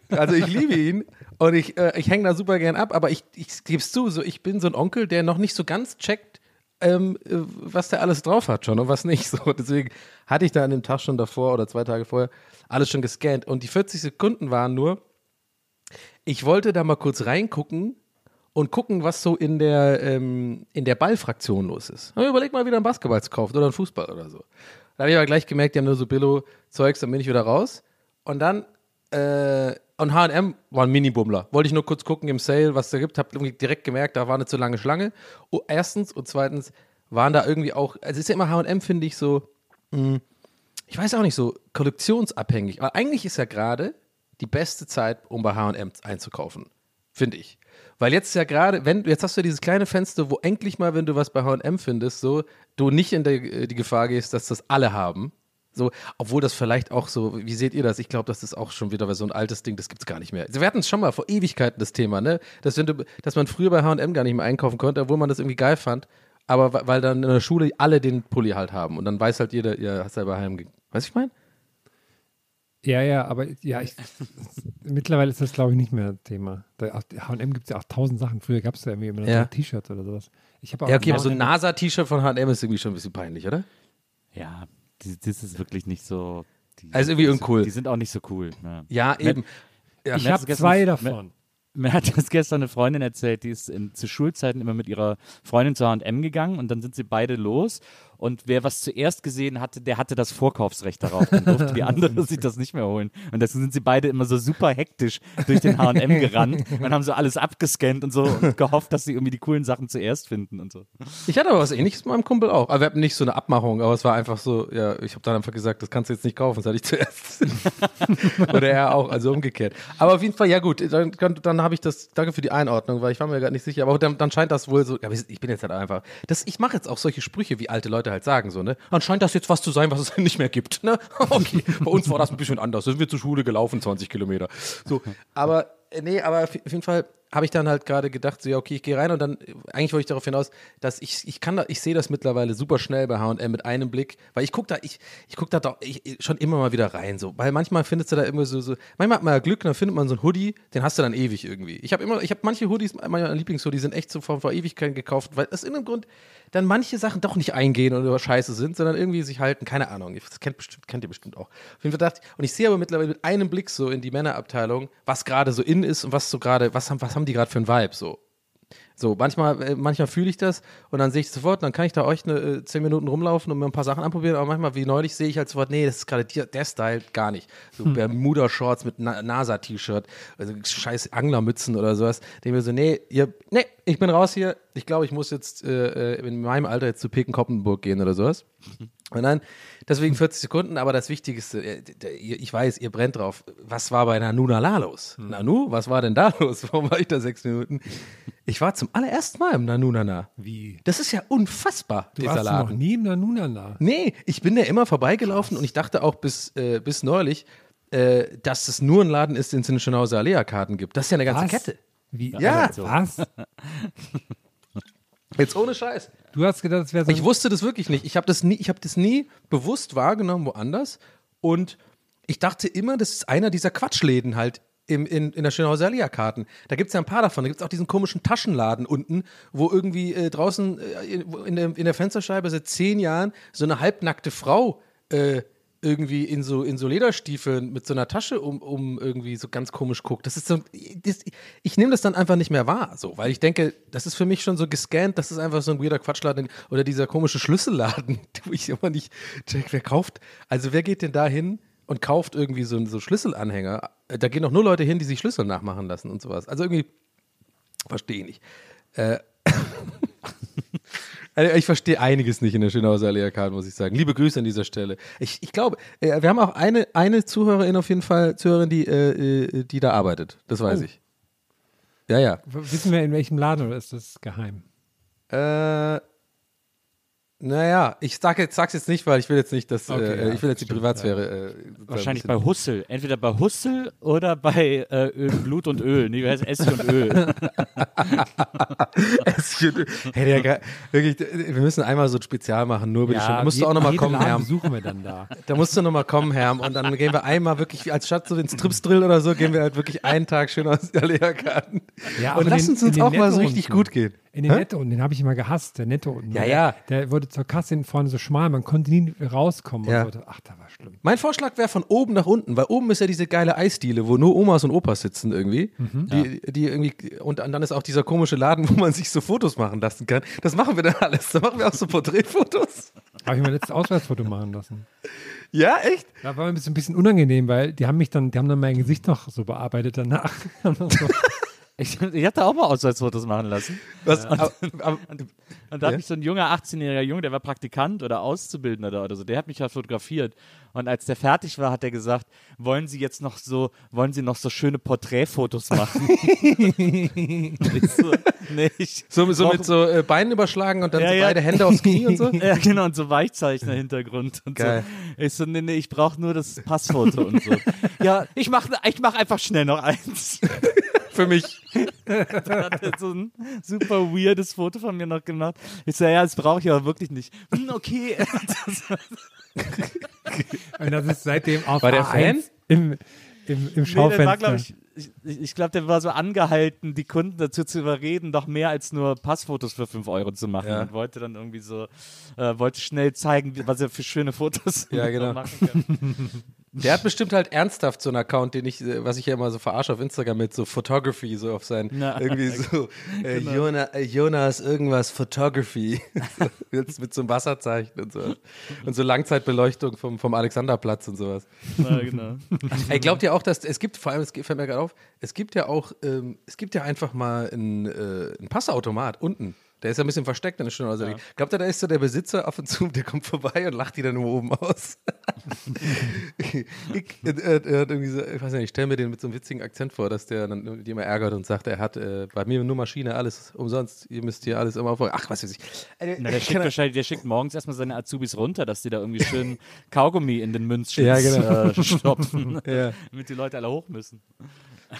Speaker 2: Also ich liebe ihn und ich, äh, ich hänge da super gern ab, aber ich, ich gebe es zu, so, ich bin so ein Onkel, der noch nicht so ganz checkt, ähm, äh, was der alles drauf hat schon und was nicht. So. Deswegen hatte ich da an dem Tag schon davor oder zwei Tage vorher alles schon gescannt. Und die 40 Sekunden waren nur, ich wollte da mal kurz reingucken und gucken, was so in der, ähm, in der Ballfraktion los ist. Hab mir überlegt mal wieder einen Basketball zu kaufen oder einen Fußball oder so. Da habe ich aber gleich gemerkt, die haben nur so Billo-Zeugs, dann bin ich wieder raus. Und dann, äh, und H&M war ein Mini-Bummler. Wollte ich nur kurz gucken im Sale, was da gibt. Hab direkt gemerkt, da war eine zu lange Schlange. Oh, erstens und zweitens waren da irgendwie auch, also ist ja immer H&M, finde ich, so, mh, ich weiß auch nicht, so kollektionsabhängig. Aber eigentlich ist ja gerade die beste Zeit, um bei H&M einzukaufen. Finde ich. Weil jetzt ja gerade, wenn jetzt hast du dieses kleine Fenster, wo endlich mal, wenn du was bei H&M findest, so du nicht in der, äh, die Gefahr gehst, dass das alle haben. So, obwohl das vielleicht auch so, wie seht ihr das? Ich glaube, das ist auch schon wieder so ein altes Ding, das gibt es gar nicht mehr. Wir hatten es schon mal vor Ewigkeiten das Thema, ne? Dass, wenn du, dass man früher bei HM gar nicht mehr einkaufen konnte, obwohl man das irgendwie geil fand, aber weil dann in der Schule alle den Pulli halt haben und dann weiß halt jeder, ihr hast selber heim. Weißt du, ich meine?
Speaker 3: Ja, ja, aber ja, ich, mittlerweile ist das, glaube ich, nicht mehr Thema. H&M gibt es ja auch tausend Sachen. Früher gab es ja irgendwie immer
Speaker 2: Ja.
Speaker 3: T-Shirts oder sowas. Ich habe auch
Speaker 2: Ja, okay, aber so ein
Speaker 3: H&M
Speaker 2: NASA-T-Shirt von HM ist irgendwie schon ein bisschen peinlich, oder?
Speaker 4: Ja, das ist wirklich nicht so. Die,
Speaker 2: Also irgendwie uncool.
Speaker 4: Die sind auch nicht so cool. Ne.
Speaker 2: Ja, eben. Ja,
Speaker 3: Ich habe zwei davon.
Speaker 4: Mir hat das gestern eine Freundin erzählt, die ist in, zu Schulzeiten immer mit ihrer Freundin zu H&M gegangen und dann sind sie beide los und wer was zuerst gesehen hatte, der hatte das Vorkaufsrecht darauf. Dann durfte die andere sich das nicht mehr holen. Und deswegen sind sie beide immer so super hektisch durch den H&M gerannt und haben so alles abgescannt und so und gehofft, dass sie irgendwie die coolen Sachen zuerst finden und so.
Speaker 2: Ich hatte aber was ähnliches mit meinem Kumpel auch. Aber wir hatten nicht so eine Abmachung, aber es war einfach so, ja, ich habe dann einfach gesagt, das kannst du jetzt nicht kaufen, das hatte ich zuerst. Oder er auch, also umgekehrt. Aber auf jeden Fall, ja gut, dann, dann, habe ich das, danke für die Einordnung, weil ich war mir gerade nicht sicher, aber dann, dann scheint das wohl so, ja, ich bin jetzt halt einfach, das, ich mache jetzt auch solche Sprüche, wie alte Leute halt sagen, so, ne? Dann scheint das jetzt was zu sein, was es nicht mehr gibt, ne? Okay, bei uns war das ein bisschen anders, sind wir zur Schule gelaufen, 20 Kilometer. So, aber, äh, nee, aber auf jeden Fall, habe ich dann halt gerade gedacht, so ja, okay, ich gehe rein und dann, eigentlich wollte ich darauf hinaus, dass ich, ich kann da, ich sehe das mittlerweile super schnell bei H&M mit einem Blick, weil ich gucke da, ich, ich gucke da doch ich, schon immer mal wieder rein, so, weil manchmal findest du da immer so, so manchmal hat man ja Glück, dann findet man so einen Hoodie, den hast du dann ewig irgendwie. Ich habe immer, ich habe manche Hoodies, meine Lieblingshoodies sind echt so vor, vor Ewigkeiten gekauft, weil aus irgendeinem Grund dann manche Sachen doch nicht eingehen oder scheiße sind, sondern irgendwie sich halten, keine Ahnung, das kennt, bestimmt, kennt ihr bestimmt auch. Auf jeden Fall dachte ich, und ich sehe aber mittlerweile mit einem Blick so in die Männerabteilung, was gerade so in ist und was so gerade, was haben, was haben die gerade für ein Vibe so. So, manchmal, äh, manchmal fühle ich das und dann sehe ich sofort, dann kann ich da euch eine, äh, zehn Minuten rumlaufen und mir ein paar Sachen anprobieren, aber manchmal, wie neulich, sehe ich halt sofort, nee, das ist gerade der, Style, gar nicht. So
Speaker 3: Hm.
Speaker 2: Bermuda-Shorts mit Na NASA-T-Shirt, also scheiß Anglermützen oder sowas. Denke mir so, nee, ihr, nee, ich bin raus hier, ich glaube, ich muss jetzt äh, äh, in meinem Alter jetzt zu Peking-Koppenburg gehen oder sowas. Und dann, deswegen 40 Sekunden, aber das Wichtigste, ich weiß, ihr brennt drauf. Was war bei Nanu Nala los? Nanu, was war denn da los? Warum war ich da sechs Minuten? Ich war zum allerersten Mal im Nanu Nana.
Speaker 3: Wie?
Speaker 2: Das ist ja unfassbar,
Speaker 3: Du
Speaker 2: dieser
Speaker 3: warst noch
Speaker 2: Laden.
Speaker 3: nie im Nanunana.
Speaker 2: Nee, ich bin da immer vorbeigelaufen und ich dachte auch bis, äh, bis neulich, äh, dass es nur ein Laden ist, den es in Schönhauser Alea-Karten gibt. Das ist ja eine ganze
Speaker 3: Was?
Speaker 2: Kette.
Speaker 3: Wie?
Speaker 2: Ja.
Speaker 3: Also, Was?
Speaker 2: Jetzt ohne Scheiß.
Speaker 3: Du hast gedacht, es wäre so.
Speaker 2: Ich wusste das wirklich nicht. Ich habe das, nie- ich hab das nie bewusst wahrgenommen woanders. Und ich dachte immer, das ist einer dieser Quatschläden halt im, in, in der Schönhauser Alea-Karten. Da gibt es ja ein paar davon. Da gibt es auch diesen komischen Taschenladen unten, wo irgendwie äh, draußen äh, in, in, der, in der Fensterscheibe seit zehn Jahren so eine halbnackte Frau äh, irgendwie in so, in so Lederstiefeln mit so einer Tasche um, um irgendwie so ganz komisch guckt. Das ist so, das, ich nehme das dann einfach nicht mehr wahr, so, weil ich denke, das ist für mich schon so gescannt, das ist einfach so ein weirder Quatschladen oder dieser komische Schlüsselladen, wo ich immer nicht check, wer kauft. Also wer geht denn da hin und kauft irgendwie so, so Schlüsselanhänger? Da gehen auch nur Leute hin, die sich Schlüssel nachmachen lassen und sowas. Also irgendwie verstehe ich nicht. Äh, also ich verstehe einiges nicht in der Schönhauser Alea-Karte, muss ich sagen. Liebe Grüße an dieser Stelle. Ich, ich glaube, äh, wir haben auch eine, eine Zuhörerin auf jeden Fall, Zuhörerin, die, äh, äh, die da arbeitet. Das weiß
Speaker 3: Oh.
Speaker 2: ich. Ja, ja.
Speaker 3: Wissen wir in welchem Laden oder ist das geheim?
Speaker 2: Äh, naja, ich sag jetzt, sag's jetzt nicht, weil ich will jetzt nicht, dass
Speaker 3: Okay,
Speaker 2: äh,
Speaker 3: ja,
Speaker 2: ich will jetzt die
Speaker 3: stimmt,
Speaker 2: Privatsphäre. Äh, sozusagen
Speaker 4: Wahrscheinlich
Speaker 2: ein
Speaker 4: bei Hussel. Entweder bei Hussel oder bei äh, Öl, Blut und Öl. Nee, wie heißt Essig und Öl?
Speaker 2: hey, der, wirklich, wir müssen einmal so ein Spezial machen, nur über die
Speaker 3: Ja,
Speaker 2: Schöne. Musst du auch nochmal kommen,
Speaker 3: Laden
Speaker 2: Herr.
Speaker 3: besuchen wir dann da.
Speaker 2: Da musst du nochmal kommen, Herr. Und dann gehen wir einmal wirklich, als statt so den Strips-Drill oder so, gehen wir halt wirklich einen Tag schön aus der Lehrkarten.
Speaker 3: Ja,
Speaker 2: und
Speaker 3: aber
Speaker 2: lass
Speaker 3: den-
Speaker 2: uns auch mal so richtig gut gehen.
Speaker 3: In den
Speaker 2: Hä?
Speaker 3: Netto unten, den habe ich immer gehasst, der Netto unten.
Speaker 2: Ja,
Speaker 3: der,
Speaker 2: ja.
Speaker 3: Der wurde zur Kasse hinten vorne so schmal, man konnte nie rauskommen.
Speaker 2: Ja.
Speaker 3: Und so. Ach, da war schlimm.
Speaker 2: Mein Vorschlag wäre von oben nach unten, weil oben ist ja diese geile Eisdiele, wo nur Omas und Opas sitzen irgendwie. Die, die irgendwie und dann ist auch dieser komische Laden, wo man sich so Fotos machen lassen kann. Das machen wir dann alles. Da machen wir auch so Porträtfotos.
Speaker 3: Habe ich mein letztes Ausweisfoto machen lassen.
Speaker 2: Ja, echt?
Speaker 3: Da war mir ein bisschen, ein bisschen unangenehm, weil die haben mich dann, die haben dann mein Gesicht noch so bearbeitet danach. Und
Speaker 4: Ich, ich da auch mal Ausweisfotos machen lassen.
Speaker 2: Was, aber, aber,
Speaker 4: Und da hat
Speaker 2: Ja.
Speaker 4: mich so ein junger 18-jähriger Junge, der war Praktikant oder Auszubildender oder so, der hat mich ja fotografiert. Und als der fertig war, hat er gesagt, wollen Sie jetzt noch so, wollen Sie noch so schöne Porträtfotos machen? so, nee,
Speaker 2: so, so mit so äh, Beinen überschlagen und dann
Speaker 4: Ja,
Speaker 2: so
Speaker 4: ja.
Speaker 2: beide Hände aufs Knie und so?
Speaker 4: Ja, genau, und so Weichzeichner-Hintergrund und
Speaker 2: Geil.
Speaker 4: so. Ich so, nee, nee, ich brauche nur das Passfoto und so. Ja, ich mach, ich mach einfach schnell noch eins.
Speaker 2: Für mich.
Speaker 4: Dann hat er so ein super weirdes Foto von mir noch gemacht. Ich so, ja, das brauche ich aber wirklich nicht. Hm, okay.
Speaker 3: und das ist seitdem auf
Speaker 2: War der
Speaker 3: A1
Speaker 2: Fan?
Speaker 3: Im, im, im
Speaker 4: Nee, der
Speaker 3: Schaufenster.
Speaker 4: war, glaube ich, ich, ich glaube, der war so angehalten, die Kunden dazu zu überreden, doch mehr als nur Passfotos für 5 Euro zu machen.
Speaker 2: Ja.
Speaker 4: Und wollte dann irgendwie so, äh, wollte schnell zeigen, was er für schöne Fotos
Speaker 2: Ja, genau.
Speaker 4: machen kann.
Speaker 2: Der hat bestimmt halt ernsthaft so einen Account, den ich, äh, was ich ja immer so verarsche auf Instagram mit so Photography, so auf sein,
Speaker 4: Na.
Speaker 2: irgendwie so, äh,
Speaker 4: Genau.
Speaker 2: Jona, äh, Jonas irgendwas Photography. jetzt mit so einem Wasserzeichen und so. Und so Langzeitbeleuchtung vom, vom Alexanderplatz und sowas.
Speaker 4: Ja, genau.
Speaker 2: Ey, glaubt ihr auch, dass es gibt, vor allem, es fällt mir gerade auf, es gibt ja auch, ähm, es gibt ja einfach mal einen, äh, einen Passautomat unten. Der ist ja ein bisschen versteckt in der Stunde. Also
Speaker 4: Ja.
Speaker 2: Glaubt ihr, da ist so der Besitzer ab und zu, der kommt vorbei und lacht die dann nur oben aus? ich, äh, äh, so, ich weiß nicht, ich stelle mir den mit so einem witzigen Akzent vor, dass der dann die immer ärgert und sagt, er hat äh, bei mir nur Maschine, alles umsonst, ihr müsst hier alles immer vor. Ach, was weiß ich.
Speaker 4: Na, der schickt wahrscheinlich, der schickt morgens erstmal seine Azubis runter, dass die da irgendwie schön Kaugummi in den Münzschlitz
Speaker 2: Ja, genau.
Speaker 4: äh, stopfen,
Speaker 2: Ja.
Speaker 4: damit die Leute alle hoch müssen.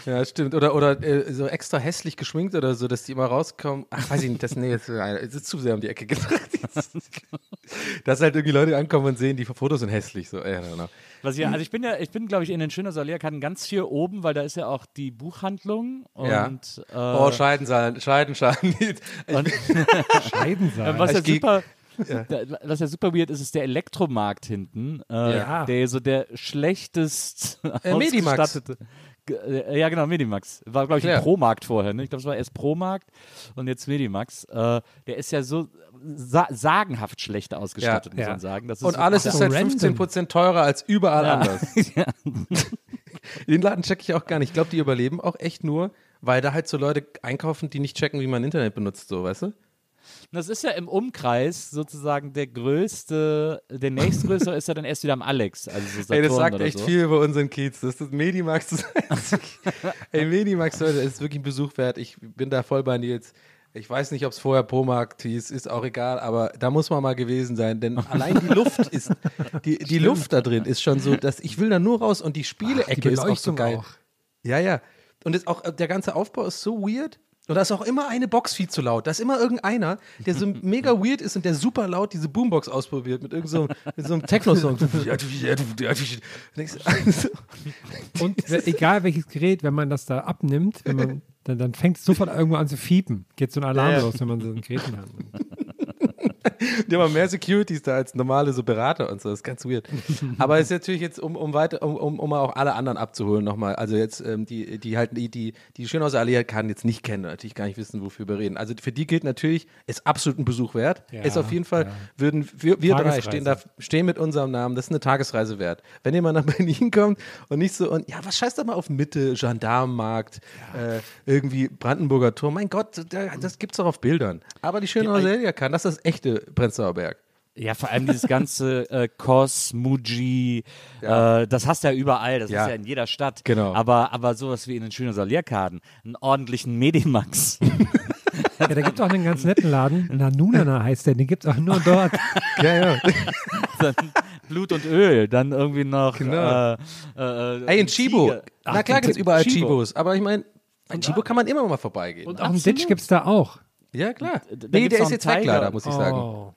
Speaker 2: Ja, stimmt. Oder, oder äh, so extra hässlich geschminkt oder so, dass die immer rauskommen. Ach, weiß ich nicht, das, nee, das ist zu sehr um die Ecke gedacht. dass halt irgendwie Leute ankommen und sehen, die Fotos sind hässlich. So, ja, genau.
Speaker 4: Was ich, also ich bin ja, ich bin, glaube ich, in den Schöner Salierkarten ganz hier oben, weil da ist ja auch die Buchhandlung und
Speaker 2: Ja.
Speaker 4: äh,
Speaker 2: Oh, Scheiden, sein, Scheiden, Scheiden.
Speaker 4: und
Speaker 3: Scheiden sein.
Speaker 4: was ja super. Da, was ja super weird ist, ist der Elektromarkt hinten, äh,
Speaker 3: Ja.
Speaker 4: der so der schlechtest
Speaker 2: Äh, Medimax.
Speaker 4: ausgestattete- Ge- äh, Ja, genau, Medimax. War, glaube ich, ein Pro-Markt vorher. Ne? Ich glaube, es war erst Pro-Markt und jetzt Medimax. Äh, der ist ja so sa sagenhaft schlecht ausgestattet,
Speaker 2: Ja.
Speaker 4: muss
Speaker 3: Ja.
Speaker 4: man sagen.
Speaker 2: Und alles ist halt
Speaker 3: random.
Speaker 2: 15% teurer als überall
Speaker 4: Ja.
Speaker 2: anders.
Speaker 4: ja.
Speaker 2: Den Laden checke ich auch gar nicht. Ich glaube, die überleben auch echt nur, weil da halt so Leute einkaufen, die nicht checken, wie man Internet benutzt, so, weißt du?
Speaker 4: Das ist ja im Umkreis sozusagen der größte, der nächstgrößere ist ja dann erst wieder am Alex. Also so Saturn
Speaker 2: Ey, das sagt echt
Speaker 4: so.
Speaker 2: viel über unseren Kiez. Das ist Medimax. Das. Ey, Medimax, Leute, ist wirklich ein Besuch wert. Ich bin da voll bei Nils. Ich weiß nicht, ob es vorher Promarkt hieß, ist auch egal, aber da muss man mal gewesen sein, denn allein die Luft ist, die, die Luft da drin ist schon so, dass ich will da nur raus und die Spielecke
Speaker 3: die
Speaker 2: ist auch so geil.
Speaker 3: auch.
Speaker 2: Ja, ja. Und ist auch, der ganze Aufbau ist so weird. Und da ist auch immer eine Box viel zu laut. Da ist immer irgendeiner, der so mega weird ist und der super laut diese Boombox ausprobiert mit irgendeinem so, mit so einem Techno-Song.
Speaker 3: Und we- egal welches Gerät, wenn man das da abnimmt, wenn man, dann, dann fängt es sofort irgendwo an zu fiepen. Geht so ein Alarm
Speaker 2: Ja, ja.
Speaker 3: los, wenn man so ein Gerät in der Hand nimmt.
Speaker 2: Die haben mehr Securities da als normale so Berater und so. Das ist ganz weird. Aber es ist natürlich jetzt, um, um weiter, um, um, um auch alle anderen abzuholen nochmal. Also jetzt, ähm, die, die halt, die, die, die Schönhauser Allee kann jetzt nicht kennen, natürlich gar nicht wissen, wofür wir reden. Also für die gilt natürlich, ist absolut ein Besuch wert.
Speaker 3: Ja,
Speaker 2: ist auf jeden Fall,
Speaker 3: ja.
Speaker 2: würden wir, wir drei stehen da, stehen mit unserem Namen, das ist eine Tagesreise wert. Wenn ihr mal nach Berlin kommt und nicht so, und ja, was scheißt doch mal auf Mitte, Gendarmenmarkt, äh, irgendwie Brandenburger Tor, mein Gott, da, das gibt's doch auf Bildern. Aber die Schönhauser Allee kann, das ist das echte Prenzlauer Berg.
Speaker 4: Ja, vor allem dieses ganze äh, Kos, Muji,
Speaker 2: Ja.
Speaker 4: äh, das hast du ja überall, das
Speaker 2: Ja.
Speaker 4: ist ja in jeder Stadt.
Speaker 2: Genau.
Speaker 4: Aber, aber sowas wie in den schönen Salierkarten, einen ordentlichen Medimax.
Speaker 3: Ja, da gibt es auch einen ganz netten Laden. Nanunana heißt der, den gibt es auch nur dort.
Speaker 2: Ja, ja.
Speaker 4: dann Blut und Öl, dann irgendwie noch.
Speaker 2: Genau.
Speaker 4: Äh, äh,
Speaker 2: Ey, in Chibo.
Speaker 4: Ziege.
Speaker 2: Na klar gibt es überall
Speaker 4: Chibo.
Speaker 2: Chibos, aber ich meine, in Chibo kann man immer mal vorbeigehen.
Speaker 3: Und auch einen. Ditch gibt es da auch.
Speaker 2: Ja, klar.
Speaker 4: da
Speaker 2: Nee,
Speaker 4: gibt's
Speaker 2: der ist jetzt weg
Speaker 4: Tiger.
Speaker 2: leider, muss ich sagen.
Speaker 3: Oh.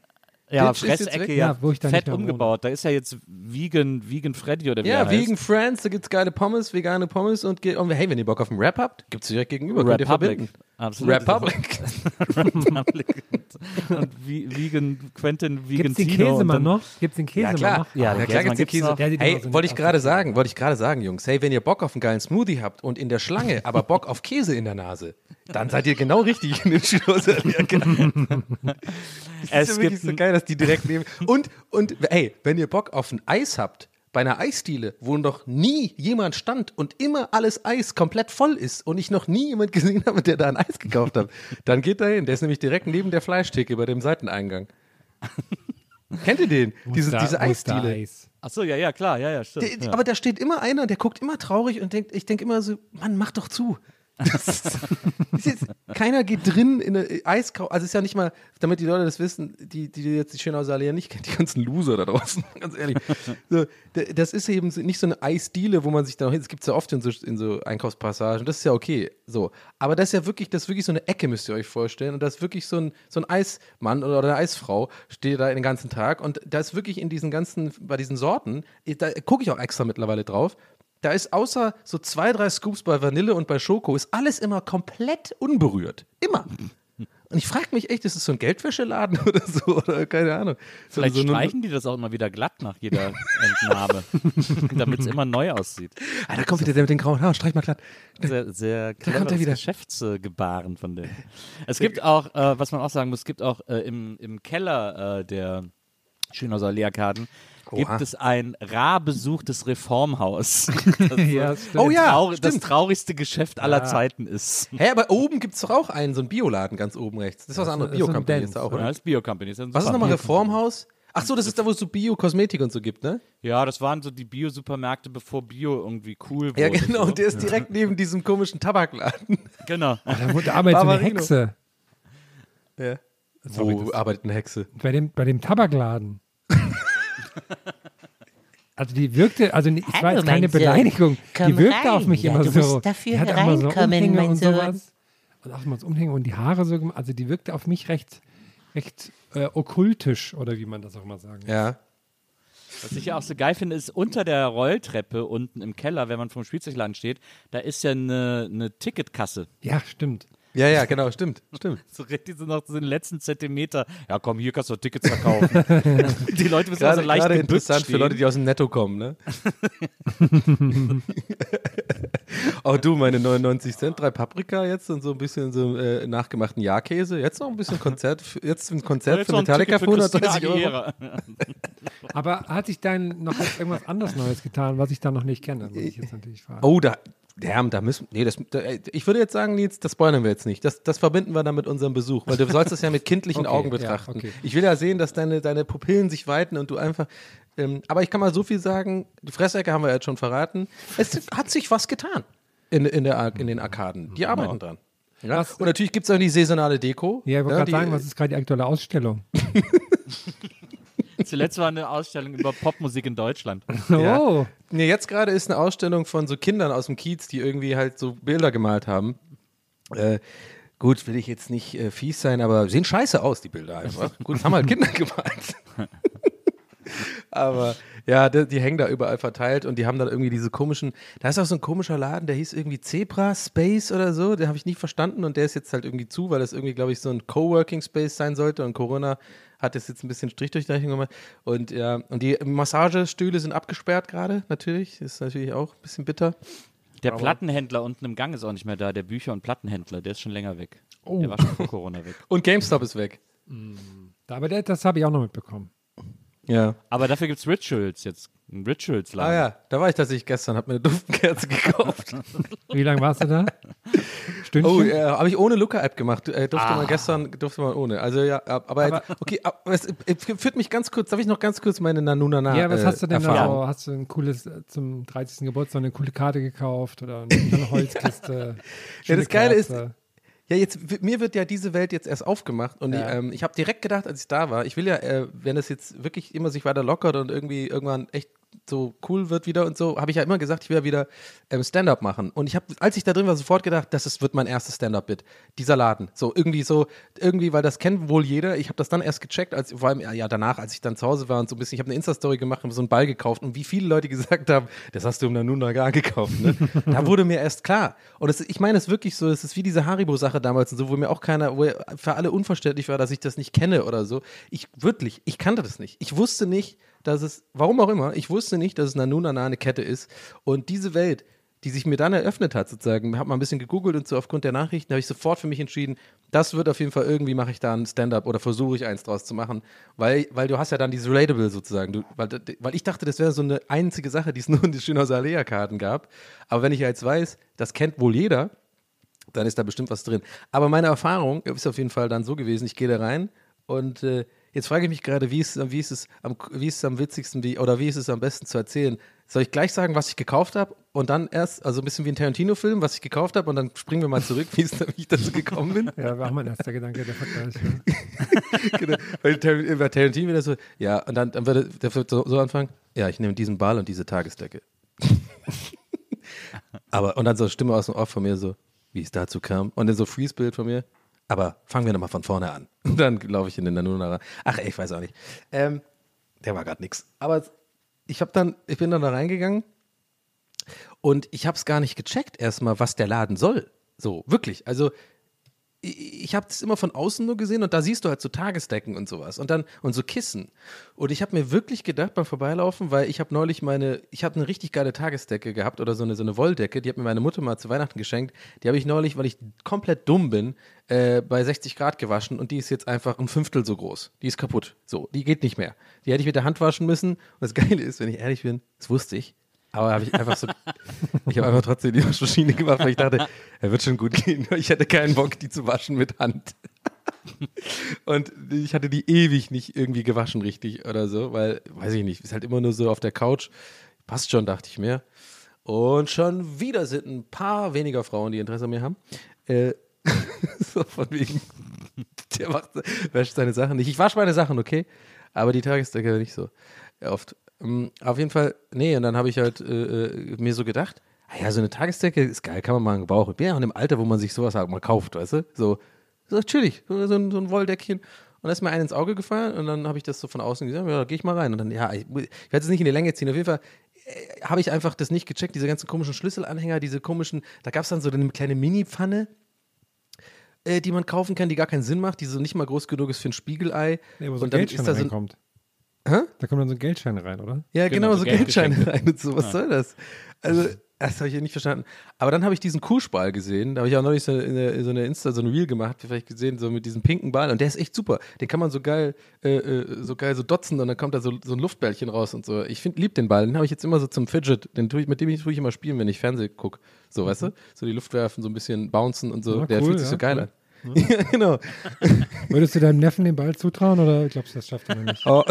Speaker 4: Ja,
Speaker 2: Ditch
Speaker 4: Fressecke
Speaker 2: weg.
Speaker 4: ja,
Speaker 3: Ja, wo ich da nicht
Speaker 4: fett
Speaker 3: mehr wohne.
Speaker 4: umgebaut. Da ist ja jetzt Vegan, Vegan Freddy oder wie
Speaker 2: Ja,
Speaker 4: er heißt.
Speaker 2: Vegan Friends, da gibt's geile Pommes, vegane Pommes und, und hey, wenn ihr Bock auf einen Rap habt, gibt's direkt gegenüber, könnt ihr
Speaker 4: Republic.
Speaker 2: verbinden.
Speaker 4: Absolut.
Speaker 2: Republic.
Speaker 4: Republic. und, Vegan Quentin, Vegan
Speaker 3: Gibt es den Käsemann
Speaker 4: dann-
Speaker 3: noch? Gibt es den
Speaker 2: Ja,
Speaker 3: Käsemann
Speaker 2: klar.
Speaker 3: noch?
Speaker 4: Ja,
Speaker 2: Ja,
Speaker 4: den
Speaker 2: klar
Speaker 4: Käsemann
Speaker 2: gibt's den
Speaker 4: gibt's
Speaker 2: Käse.
Speaker 4: noch.
Speaker 3: Ja,
Speaker 2: Hey, wollte ich gerade sagen, wollte ich gerade sagen, Jungs. Hey, wenn ihr Bock auf einen geilen Smoothie habt und in der Schlange aber Bock auf Käse in der Nase, dann seid ihr genau richtig in den Schloss.
Speaker 4: Es
Speaker 2: ist ja wirklich
Speaker 4: gibt
Speaker 2: so geil, dass die direkt neben. Und, und hey, wenn ihr Bock auf ein Eis habt, bei einer Eisdiele, wo noch nie jemand stand und immer alles Eis komplett voll ist und ich noch nie jemand gesehen habe, der da ein Eis gekauft hat, dann geht da hin. Der ist nämlich direkt neben der Fleischtheke bei dem Seiteneingang. Kennt ihr den? Diese, diese Eisdiele.
Speaker 3: Mustereis.
Speaker 4: Ach so, ja, ja, klar, ja, ja, stimmt.
Speaker 2: Der,
Speaker 4: ja.
Speaker 2: Aber da steht immer einer, der guckt immer traurig und denkt, ich denke immer so, Mann, mach doch zu. Das jetzt, keiner geht drin in eine Eiskau. Also ist ja nicht mal, damit die Leute das wissen, die, die jetzt die Schönhauser Allee nicht kennt, die ganzen Loser da draußen, ganz ehrlich. So, das ist eben nicht so eine Eisdiele, wo man sich da hin, das gibt es ja oft in so, in so Einkaufspassagen, das ist ja okay. So. Aber das ist ja wirklich, das ist wirklich so eine Ecke, müsst ihr euch vorstellen. Und da ist wirklich so ein, so ein Eismann oder eine Eisfrau, steht da den ganzen Tag. Und da ist wirklich in diesen ganzen, bei diesen Sorten, da gucke ich auch extra mittlerweile drauf, da ist außer so zwei, drei Scoops bei Vanille und bei Schoko, ist alles immer komplett unberührt. Immer. Und ich frage mich echt, ist es so ein Geldwäscheladen oder so? Oder keine Ahnung. So-
Speaker 4: Vielleicht
Speaker 2: so
Speaker 4: streichen die das auch immer wieder glatt nach jeder Entnahme, damit es immer neu aussieht.
Speaker 2: Ah, da kommt wieder der mit den grauen Haaren, streich mal glatt.
Speaker 4: Sehr, sehr
Speaker 2: kommt er wieder.
Speaker 4: Geschäftsgebaren von denen. Es gibt auch, äh, was man auch sagen muss, es gibt auch äh, im, im Keller äh, der Schönhauser Lehrkarten gibt es ein rar besuchtes Reformhaus.
Speaker 3: Ja, stimmt.
Speaker 2: Oh ja,
Speaker 4: Traurig, das traurigste Geschäft aller Zeiten ist.
Speaker 2: Hä, aber oben gibt es doch auch einen, so einen Bioladen ganz oben rechts. Das ist was anderes.
Speaker 3: ist so ein
Speaker 2: Bio-Company ist da auch,
Speaker 4: Ja,
Speaker 2: oder?
Speaker 4: das ist Bio-Company.
Speaker 2: Was ist nochmal Reformhaus? Ach so, das ist da, wo es so Bio-Kosmetik und so gibt, ne?
Speaker 4: Ja, das waren so die Bio-Supermärkte, bevor Bio irgendwie cool wurde.
Speaker 2: Ja, genau.
Speaker 4: So.
Speaker 2: Und der ist direkt neben diesem komischen Tabakladen.
Speaker 4: Genau.
Speaker 3: Da wohnt damals so eine. Hexe.
Speaker 2: Ja. Wo arbeitet eine Hexe?
Speaker 3: Bei dem, bei dem Tabakladen. Also die wirkte, also es war
Speaker 5: Hallo,
Speaker 3: jetzt keine
Speaker 5: Sohn.
Speaker 3: Beleidigung.
Speaker 5: Komm
Speaker 3: die wirkte
Speaker 5: rein.
Speaker 3: auf mich
Speaker 5: Ja,
Speaker 3: immer
Speaker 5: du
Speaker 3: so.
Speaker 5: musst dafür
Speaker 3: die hatte immer so Umhänge
Speaker 5: mein
Speaker 3: und
Speaker 5: Sohn.
Speaker 3: sowas. Und auch mal das Umhänge und die Haare so gemacht. Also die wirkte auf mich recht, recht äh, okkultisch oder wie man das auch mal sagen.
Speaker 2: Ja.
Speaker 4: Was ich ja auch so geil finde, ist unter der Rolltreppe unten im Keller, wenn man vom Spielzeugladen steht, da ist ja eine, eine Ticketkasse.
Speaker 3: Ja, stimmt.
Speaker 2: Ja, ja, genau, stimmt, stimmt.
Speaker 4: So richtig so noch so den letzten Zentimeter. Ja, komm, hier kannst du Tickets verkaufen. die Leute müssen
Speaker 2: Gerade,
Speaker 4: also leicht
Speaker 2: gerade interessant
Speaker 4: stehen.
Speaker 2: für Leute, die aus dem Netto kommen, ne? Auch du, meine 99 Cent, drei Paprika jetzt und so ein bisschen so äh, nachgemachten Jahrkäse. Jetzt noch ein bisschen Konzert, für- jetzt ein Konzert
Speaker 4: Jetzt
Speaker 2: für Metallica für
Speaker 4: für Christina
Speaker 2: 130 Euro.
Speaker 3: Aber hat sich dann noch irgendwas anderes Neues getan, was ich da noch nicht kenne, muss ich jetzt natürlich fragen.
Speaker 2: Oh, da, ja, da müssen, nee, das, da, ich würde jetzt sagen, Nils, das spoilern wir jetzt nicht. Das, das verbinden wir dann mit unserem Besuch, weil du sollst es ja mit kindlichen
Speaker 3: Okay,
Speaker 2: Augen
Speaker 3: ja,
Speaker 2: betrachten.
Speaker 3: okay.
Speaker 2: Ich will ja sehen, dass deine, deine Pupillen sich weiten und du einfach, ähm, aber ich kann mal so viel sagen, die Fressecke haben wir jetzt schon verraten. Es hat sich was getan in, in, der, in den Arkaden. Die arbeiten dran. Ja?
Speaker 3: Was-
Speaker 2: Und natürlich gibt es auch die saisonale Deko.
Speaker 3: Ja, ich wollte
Speaker 2: Ja,
Speaker 3: gerade sagen, was ist gerade die aktuelle Ausstellung?
Speaker 4: Zuletzt war eine Ausstellung über Popmusik in Deutschland.
Speaker 2: Ja.
Speaker 3: Oh,
Speaker 2: Nee, jetzt gerade ist eine Ausstellung von so Kindern aus dem Kiez, die irgendwie halt so Bilder gemalt haben. Äh, gut, will ich jetzt nicht äh, fies sein, aber sehen scheiße aus, die Bilder einfach. gut, das haben halt Kinder gemalt. aber ja, die, die hängen da überall verteilt und die haben dann irgendwie diese komischen, da ist auch so ein komischer Laden, der hieß irgendwie Zebra Space oder so, den habe ich nie verstanden und der ist jetzt halt irgendwie zu, weil das irgendwie, glaube ich, so ein Coworking Space sein sollte und Corona hat das jetzt ein bisschen Strich durch die Rechnung gemacht. Und ja, und die Massagestühle sind abgesperrt gerade, natürlich. Ist natürlich auch ein bisschen bitter.
Speaker 4: Der Plattenhändler unten im Gang ist auch nicht mehr da. Der Bücher- und Plattenhändler, der ist schon länger weg. Der war schon vor Corona weg.
Speaker 2: Und GameStop ist weg.
Speaker 3: aber der, das habe ich auch noch mitbekommen.
Speaker 2: Ja.
Speaker 4: Aber dafür gibt es Rituals jetzt. Ein Rituals-Laden.
Speaker 2: Ah ja, da war ich tatsächlich gestern, habe mir eine Duftkerze gekauft.
Speaker 3: Wie lange warst du da? Stündchen?
Speaker 2: oh, äh, habe ich ohne Luca-App gemacht. Äh, durfte
Speaker 4: Ah.
Speaker 2: mal gestern, durfte mal ohne. Also ja, ab- aber, jetzt, okay, aber es äh, führt mich ganz kurz, darf ich noch ganz kurz meine Nanunana
Speaker 3: ja, was
Speaker 2: äh,
Speaker 3: hast du denn da
Speaker 2: Erfahrung?
Speaker 3: so? Hast du ein cooles, äh, zum 30. Geburtstag eine coole Karte gekauft oder eine, Holzkiste?
Speaker 2: Ja, das Geile ist? Ja, jetzt mir wird ja diese Welt jetzt erst aufgemacht und
Speaker 3: Ja.
Speaker 2: ich, ähm, ich habe direkt gedacht, als ich da war, ich will ja, äh, wenn es jetzt wirklich immer sich weiter lockert und irgendwie irgendwann echt so cool wird wieder und so, habe ich ja immer gesagt, ich will ja wieder ähm, Stand-up machen. Und ich habe, als ich da drin war, sofort gedacht, das ist, wird mein erstes Stand-up-Bit. Dieser Laden. So irgendwie so, irgendwie, weil das kennt wohl jeder. Ich habe das dann erst gecheckt, als vor allem ja, danach, als ich dann zu Hause war und so ein bisschen, ich habe eine Insta-Story gemacht und so einen Ball gekauft und wie viele Leute gesagt haben, das hast du im Nanunaga gekauft. Ne? da wurde mir erst klar. Und es, ich meine es wirklich so, es ist wie diese Haribo-Sache damals und so, wo mir auch keiner, wo für alle unverständlich war, dass ich das nicht kenne oder so. Ich wirklich, ich kannte das nicht. Ich wusste nicht, dass es, warum auch immer, ich wusste nicht, dass es Nanunana eine Kette ist. Und diese Welt, die sich mir dann eröffnet hat, sozusagen, habe mal ein bisschen gegoogelt und so aufgrund der Nachrichten, habe ich sofort für mich entschieden, das wird auf jeden Fall irgendwie, mache ich da ein Stand-up oder versuche ich eins draus zu machen, weil, weil du hast ja dann dieses Relatable sozusagen, du, weil, weil ich dachte, das wäre so eine einzige Sache, die es nur in den Schönhauser Alea-Karten gab, aber wenn ich jetzt weiß, das kennt wohl jeder, dann ist da bestimmt was drin. Aber meine Erfahrung ist auf jeden Fall dann so gewesen, ich gehe da rein und äh, jetzt frage ich mich gerade, wie ist, wie, ist es am, wie ist es am witzigsten wie, oder wie ist es am besten zu erzählen? Soll ich gleich sagen, was ich gekauft habe und dann erst, also ein bisschen wie ein Tarantino-Film, was ich gekauft habe und dann springen wir mal zurück, wie, es, wie ich dazu gekommen bin?
Speaker 3: Ja, war mein erster Gedanke, der Vergleich. Ja.
Speaker 2: genau. Weil Tar- bei Tarantino wieder so, ja, und dann, dann würde der wird so, so anfangen, ja, ich nehme diesen Ball und diese Tagesdecke. Aber, und dann so eine Stimme aus dem Off von mir so, wie es dazu kam. Und dann so Freeze-Bild von mir. Aber fangen wir nochmal von vorne an. Und dann laufe ich in den Nanuna rein. Ach, ey, ich weiß auch nicht. Ähm, der war gerade nix. Aber ich habe dann, ich bin dann da reingegangen und ich habe es gar nicht gecheckt erstmal, was der Laden soll. So, wirklich. Also ich habe das immer von außen nur gesehen und da siehst du halt so Tagesdecken und sowas und dann und so Kissen. Und ich habe mir wirklich gedacht beim Vorbeilaufen, weil ich habe neulich meine, ich habe eine richtig geile Tagesdecke gehabt oder so eine, so eine Wolldecke, die hat mir meine Mutter mal zu Weihnachten geschenkt. Die habe ich neulich, weil ich komplett dumm bin, äh, bei 60 Grad gewaschen und die ist jetzt einfach ein Fünftel so groß. Die ist kaputt. So, die geht nicht mehr. Die hätte ich mit der Hand waschen müssen. Und das Geile ist, wenn ich ehrlich bin, das wusste ich. Aber habe ich einfach so, ich habe einfach trotzdem die Waschmaschine gemacht, weil ich dachte, er wird schon gut gehen. Ich hatte keinen Bock, die zu waschen mit Hand. Und ich hatte die ewig nicht irgendwie gewaschen richtig oder so, weil, weiß ich nicht, ist halt immer nur so auf der Couch. Passt schon, dachte ich mir. Und schon wieder sind ein paar weniger Frauen, die Interesse an mir haben. Äh, so von wegen, der macht, wäscht seine Sachen nicht. Ich wasche meine Sachen, okay? Aber die Tagesdecke nicht so oft. Ähm, auf jeden Fall, nee, und dann habe ich halt äh, äh, mir so gedacht, ah ja, so eine Tagesdecke ist geil, kann man mal gebrauchen. Ich bin ja auch in dem Alter, wo man sich sowas halt mal kauft, weißt du? So, so chillig, so, so, ein, so ein Wolldeckchen. Und da ist mir einen ins Auge gefallen und dann habe ich das so von außen gesehen, ja, da gehe ich mal rein. Und dann, ja, ich, ich werde es nicht in die Länge ziehen. Auf jeden Fall äh, habe ich einfach das nicht gecheckt, diese ganzen komischen Schlüsselanhänger, diese komischen, da gab es dann so eine kleine Mini-Pfanne, äh, die man kaufen kann, die gar keinen Sinn macht, die so nicht mal groß genug ist für ein Spiegelei.
Speaker 3: Nee, wo so ein
Speaker 2: und dann
Speaker 3: Geldschein
Speaker 2: ist da so ein,
Speaker 3: reinkommt.
Speaker 2: Hä?
Speaker 3: Da kommt dann so ein Geldschein rein, oder?
Speaker 2: Ja,
Speaker 4: Genau,
Speaker 2: genau,
Speaker 4: so
Speaker 2: Geldscheine
Speaker 4: Geldgeschenke.
Speaker 2: rein und so. Was soll das? Also, das habe ich ja nicht verstanden. Aber dann habe ich diesen Kuhspal gesehen. Da habe ich auch neulich so eine, so eine Insta, so ein Reel gemacht, vielleicht gesehen, so mit diesem pinken Ball. Und der ist echt super. Den kann man so geil, äh, äh, so geil so dotzen und dann kommt da so, so ein Luftbällchen raus und so. Ich finde, lieb den Ball. Den habe ich jetzt immer so zum Fidget. Den tue ich, mit dem ich, tue ich immer spielen, wenn ich Fernseh gucke. So, weißt du? So die Luft werfen, so ein bisschen bouncen und so.
Speaker 3: Ja,
Speaker 2: der
Speaker 3: cool,
Speaker 2: fühlt sich
Speaker 3: ja,
Speaker 2: so geil
Speaker 3: cool.
Speaker 2: an. Ja, genau.
Speaker 3: Würdest du deinem Neffen den Ball zutrauen oder glaubst du, das schafft er nicht?
Speaker 2: Oh.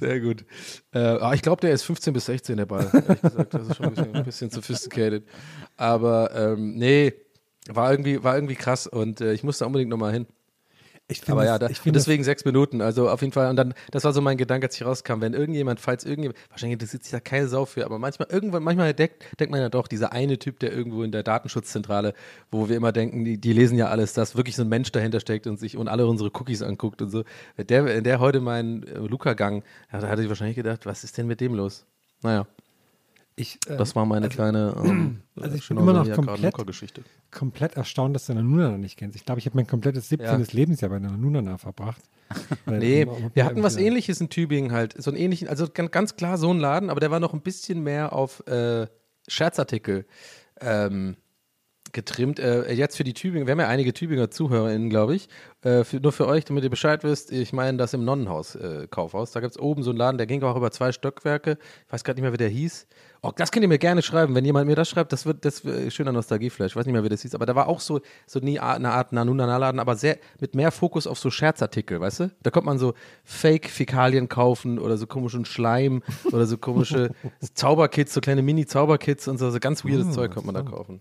Speaker 2: Sehr gut. Äh, aber ich glaube, der ist 15 bis 16, der Ball. Ehrlich gesagt, das ist schon ein bisschen, ein bisschen sophisticated. Aber ähm, nee, war irgendwie, war irgendwie krass und äh, ich musste unbedingt nochmal hin.
Speaker 3: Ich find
Speaker 2: Aber
Speaker 3: das-
Speaker 2: ja, da,
Speaker 3: find das-
Speaker 2: deswegen sechs Minuten. Also auf jeden Fall. Und dann, das war so mein Gedanke, als ich rauskam. Wenn irgendjemand, falls irgendjemand, wahrscheinlich interessiert sich da keine Sau für, aber manchmal, irgendwann, manchmal denkt, denkt man ja doch, dieser eine Typ, der irgendwo in der Datenschutzzentrale, wo wir immer denken, die, die lesen ja alles, dass wirklich so ein Mensch dahinter steckt und sich und alle unsere Cookies anguckt und so. Der, der heute meinen äh, Luca-Gang, da hatte ich wahrscheinlich gedacht, was ist denn mit dem los? Naja,
Speaker 3: ich, äh,
Speaker 2: das war meine kleine ähm,
Speaker 3: also ich bin immer noch komplett- komplett erstaunt, dass du Nanuna noch nicht kennst. Ich glaube, ich habe mein komplettes 17. Lebensjahr bei Nanuna verbracht.
Speaker 2: Nee, wir hatten was ähnliches in Tübingen halt. So einen ähnlichen, also ganz, klar so ein Laden, aber der war noch ein bisschen mehr auf äh, Scherzartikel ähm, getrimmt. Äh, jetzt für die Tübingen, wir haben ja einige Tübinger ZuhörerInnen, glaube ich. Äh, für, nur für euch, damit ihr Bescheid wisst, ich meine das im Nonnenhaus, äh. Da gibt es oben so einen Laden, der ging auch über zwei Stockwerke. Ich weiß gerade nicht mehr, wie der hieß. Oh, das könnt ihr mir gerne schreiben. Wenn jemand mir das schreibt, das wird das wird schöner Nostalgieflash. Ich weiß nicht mehr, wie das hieß. Aber da war auch so, so nie eine Art Nanunana-Laden, aber sehr mit mehr Fokus auf so Scherzartikel, weißt du? Da kommt man so Fake-Fäkalien kaufen oder so komischen Schleim oder so komische Zauberkits, so kleine Mini-Zauberkits und so, so ganz weirdes Zeug kommt man da kaufen.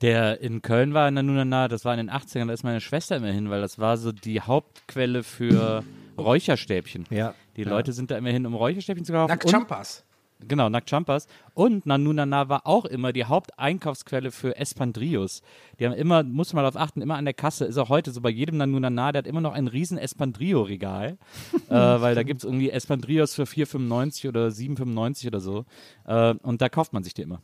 Speaker 4: Der in Köln war in der Nunana, das war in den 80ern, da ist meine Schwester immer hin, weil das war so die Hauptquelle für Räucherstäbchen.
Speaker 3: Ja.
Speaker 4: Die Leute sind da immer hin, um Räucherstäbchen zu kaufen.
Speaker 2: Nackt
Speaker 4: und-
Speaker 2: Champas.
Speaker 4: Genau, Nackt Champas. Und Nanunana war auch immer die Haupteinkaufsquelle für Espandrios. Die haben immer, muss man darauf achten, immer an der Kasse, ist auch heute so bei jedem Nanunana, der hat immer noch ein riesen Espandrio-Regal, äh, weil da gibt es irgendwie Espandrios für 4,95 oder 7,95 oder so. Äh, und da kauft man sich die immer.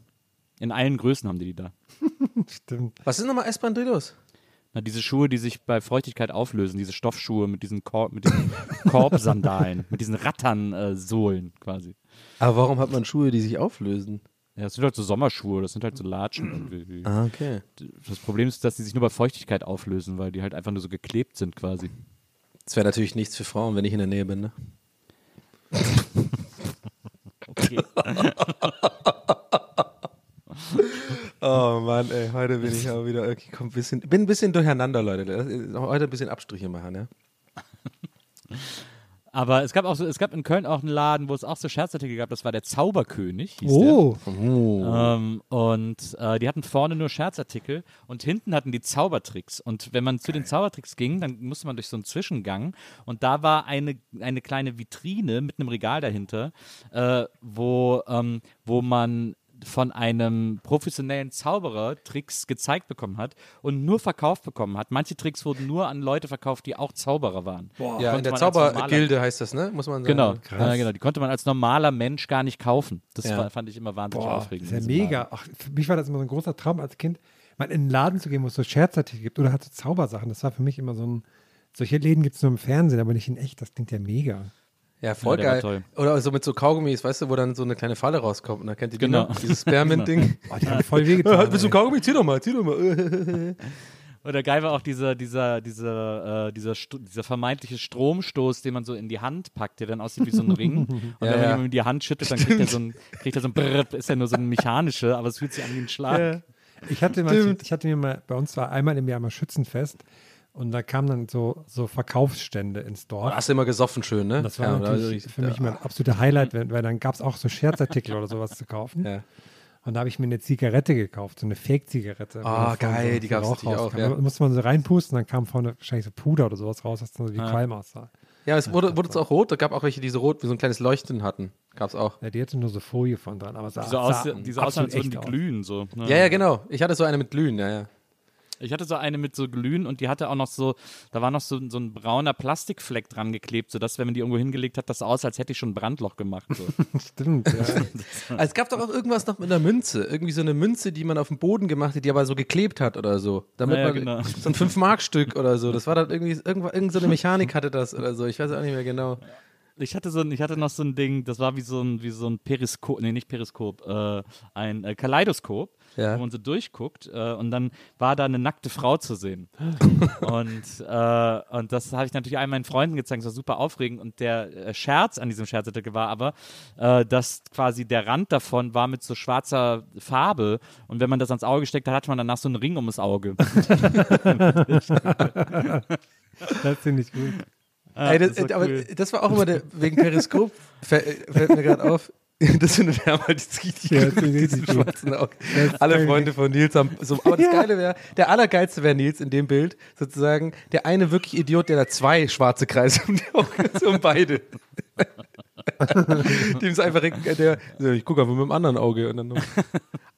Speaker 4: In allen Größen haben die die da.
Speaker 3: Stimmt.
Speaker 2: Was ist nochmal Espandrillos?
Speaker 4: Na, diese Schuhe, die sich bei Feuchtigkeit auflösen, diese Stoffschuhe mit diesen, Kor mit diesen Korbsandalen, mit diesen Rattern-Sohlen quasi.
Speaker 2: Aber warum hat man Schuhe, die sich auflösen?
Speaker 4: Ja, das sind halt so Sommerschuhe, das sind halt so Latschen. irgendwie.
Speaker 2: Ah, okay.
Speaker 4: Das Problem ist, dass die sich nur bei Feuchtigkeit auflösen, weil die halt einfach nur so geklebt sind quasi.
Speaker 2: Das wäre natürlich nichts für Frauen, wenn ich in der Nähe bin, ne?
Speaker 4: Okay.
Speaker 2: Oh Mann, ey, heute bin ich auch wieder, okay, komm, bisschen, bin ein bisschen durcheinander, Leute. Heute ein bisschen Abstriche machen, ja?
Speaker 4: Aber es gab auch so, es gab in Köln auch einen Laden, wo es auch so Scherzartikel gab, das war der Zauberkönig, hieß
Speaker 3: Oh,
Speaker 4: der. Ähm, und äh, die hatten vorne nur Scherzartikel und hinten hatten die Zaubertricks. Und wenn man zu den Zaubertricks ging, dann musste man durch so einen Zwischengang und da war eine, eine kleine Vitrine mit einem Regal dahinter, äh, wo, ähm, wo man von einem professionellen Zauberer Tricks gezeigt bekommen hat und nur verkauft bekommen hat. Manche Tricks wurden nur an Leute verkauft, die auch Zauberer waren. Die
Speaker 2: Ja, in der Zaubergilde heißt das, ne? Muss man sagen.
Speaker 4: Genau,
Speaker 3: Krass.
Speaker 4: äh, genau, die konnte man als normaler Mensch gar nicht kaufen. Das
Speaker 2: Ja.
Speaker 4: war, fand ich immer wahnsinnig
Speaker 3: boah,
Speaker 4: aufregend.
Speaker 3: ist ja mega. Ach, für mich war das immer so ein großer Traum als Kind, mal in einen Laden zu gehen, wo es so Scherzartikel gibt oder halt so Zaubersachen. Das war für mich immer so ein. Solche Läden gibt es nur im Fernsehen, aber nicht in echt. Das klingt ja mega.
Speaker 2: Ja, voll
Speaker 4: Ja,
Speaker 2: geil.
Speaker 4: toll.
Speaker 2: Oder so mit so Kaugummis, weißt du, wo dann so eine kleine Falle rauskommt. Und dann kennt ihr die
Speaker 4: Genau.
Speaker 2: noch? Dieses Spearmint-Ding.
Speaker 3: Oh, die haben voll wehgetan.
Speaker 2: Willst du
Speaker 3: ey.
Speaker 2: Kaugummi? Zieh doch mal, zieh doch mal.
Speaker 4: Oder geil war auch dieser, dieser, dieser, äh, dieser, dieser vermeintliche Stromstoß, den man so in die Hand packt, der dann aussieht wie so ein Ring. Und
Speaker 2: Ja,
Speaker 4: wenn
Speaker 2: ja.
Speaker 4: man ihm die Hand schüttelt, dann kriegt er so ein, kriegt er so ein Brrr, ist ja nur so ein mechanische, aber es fühlt sich an wie ein Schlag.
Speaker 3: Ich hatte, mal, ich hatte mir mal, bei uns war einmal im Jahr mal Schützenfest und da kamen dann so, so Verkaufsstände ins Dorf.
Speaker 2: Hast du immer gesoffen schön, ne?
Speaker 3: Und das war
Speaker 2: ja,
Speaker 3: natürlich
Speaker 2: da-
Speaker 3: für mich mein absoluter Highlight, weil, weil dann gab es auch so Scherzartikel oder sowas zu kaufen.
Speaker 2: Ja.
Speaker 3: Und da habe ich mir eine Zigarette gekauft, so eine Fake-Zigarette.
Speaker 2: Ah,
Speaker 3: da vorne
Speaker 2: geil,
Speaker 3: so
Speaker 2: die
Speaker 3: Rauch
Speaker 2: natürlich auch,
Speaker 3: rauskam.
Speaker 2: ja.
Speaker 3: Da musste man so reinpusten, dann kam vorne wahrscheinlich so Puder oder sowas raus, dass dann so wie Qualm aussah.
Speaker 2: Ja, es wurde, wurde es auch rot. Da gab auch welche, die so rot wie so ein kleines Leuchten hatten. Gab es auch.
Speaker 3: Ja, die hatte nur so Folie von dran, aber sah,
Speaker 4: Die so aus,
Speaker 3: sah
Speaker 4: die so aus als würden die
Speaker 3: aus.
Speaker 4: glühen. So. ne?
Speaker 2: Ja, ja, genau. Ich hatte so eine mit Glühen, ja, ja.
Speaker 4: Ich hatte so eine mit so Glühen und die hatte auch noch so, da war noch so, so ein brauner Plastikfleck dran geklebt, sodass, wenn man die irgendwo hingelegt hat, das sah aus, als hätte ich schon ein Brandloch gemacht. So.
Speaker 3: Stimmt, ja.
Speaker 2: Also es gab doch auch irgendwas noch mit einer Münze. Irgendwie so eine Münze, die man auf dem Boden gemacht hat, die aber so geklebt hat oder so. Damit
Speaker 4: Ja, ja,
Speaker 2: man
Speaker 4: genau.
Speaker 2: so ein 5-Mark-Stück oder so. Das war dann irgendwie, irgendwo, irgend so eine Mechanik hatte das oder so. Ich weiß auch nicht mehr genau.
Speaker 4: Ich hatte so ein, ich hatte noch so ein Ding, das war wie so ein, wie so ein Periskop, nee, nicht Periskop, äh, ein äh, Kaleidoskop,
Speaker 2: Ja.
Speaker 4: wo man so durchguckt äh, und dann war da eine nackte Frau zu sehen. und, äh, und das habe ich natürlich all meinen Freunden gezeigt, das war super aufregend und der äh, Scherz an diesem Scherzartikel war aber, äh, dass quasi der Rand davon war mit so schwarzer Farbe und wenn man das ans Auge gesteckt hat, hatte man danach so einen Ring um das Auge.
Speaker 3: Das finde ich gut.
Speaker 2: Ey, das,
Speaker 4: das war
Speaker 2: aber
Speaker 4: cool.
Speaker 2: das war auch immer der, wegen Periskop, fällt, mir gerade auf. Das sind wir halt jetzt richtig,
Speaker 3: Ja,
Speaker 2: diesen
Speaker 3: gut.
Speaker 2: schwarzen Augen. Alle Freunde von Nils haben so, aber das. Geile wäre, der allergeilste wäre Nils in dem Bild, sozusagen, der eine wirklich Idiot, der da zwei schwarze Kreise um die Augen hat, so um beide. Dem ist einfach, äh, der, ich gucke einfach mit dem anderen Auge. Und dann.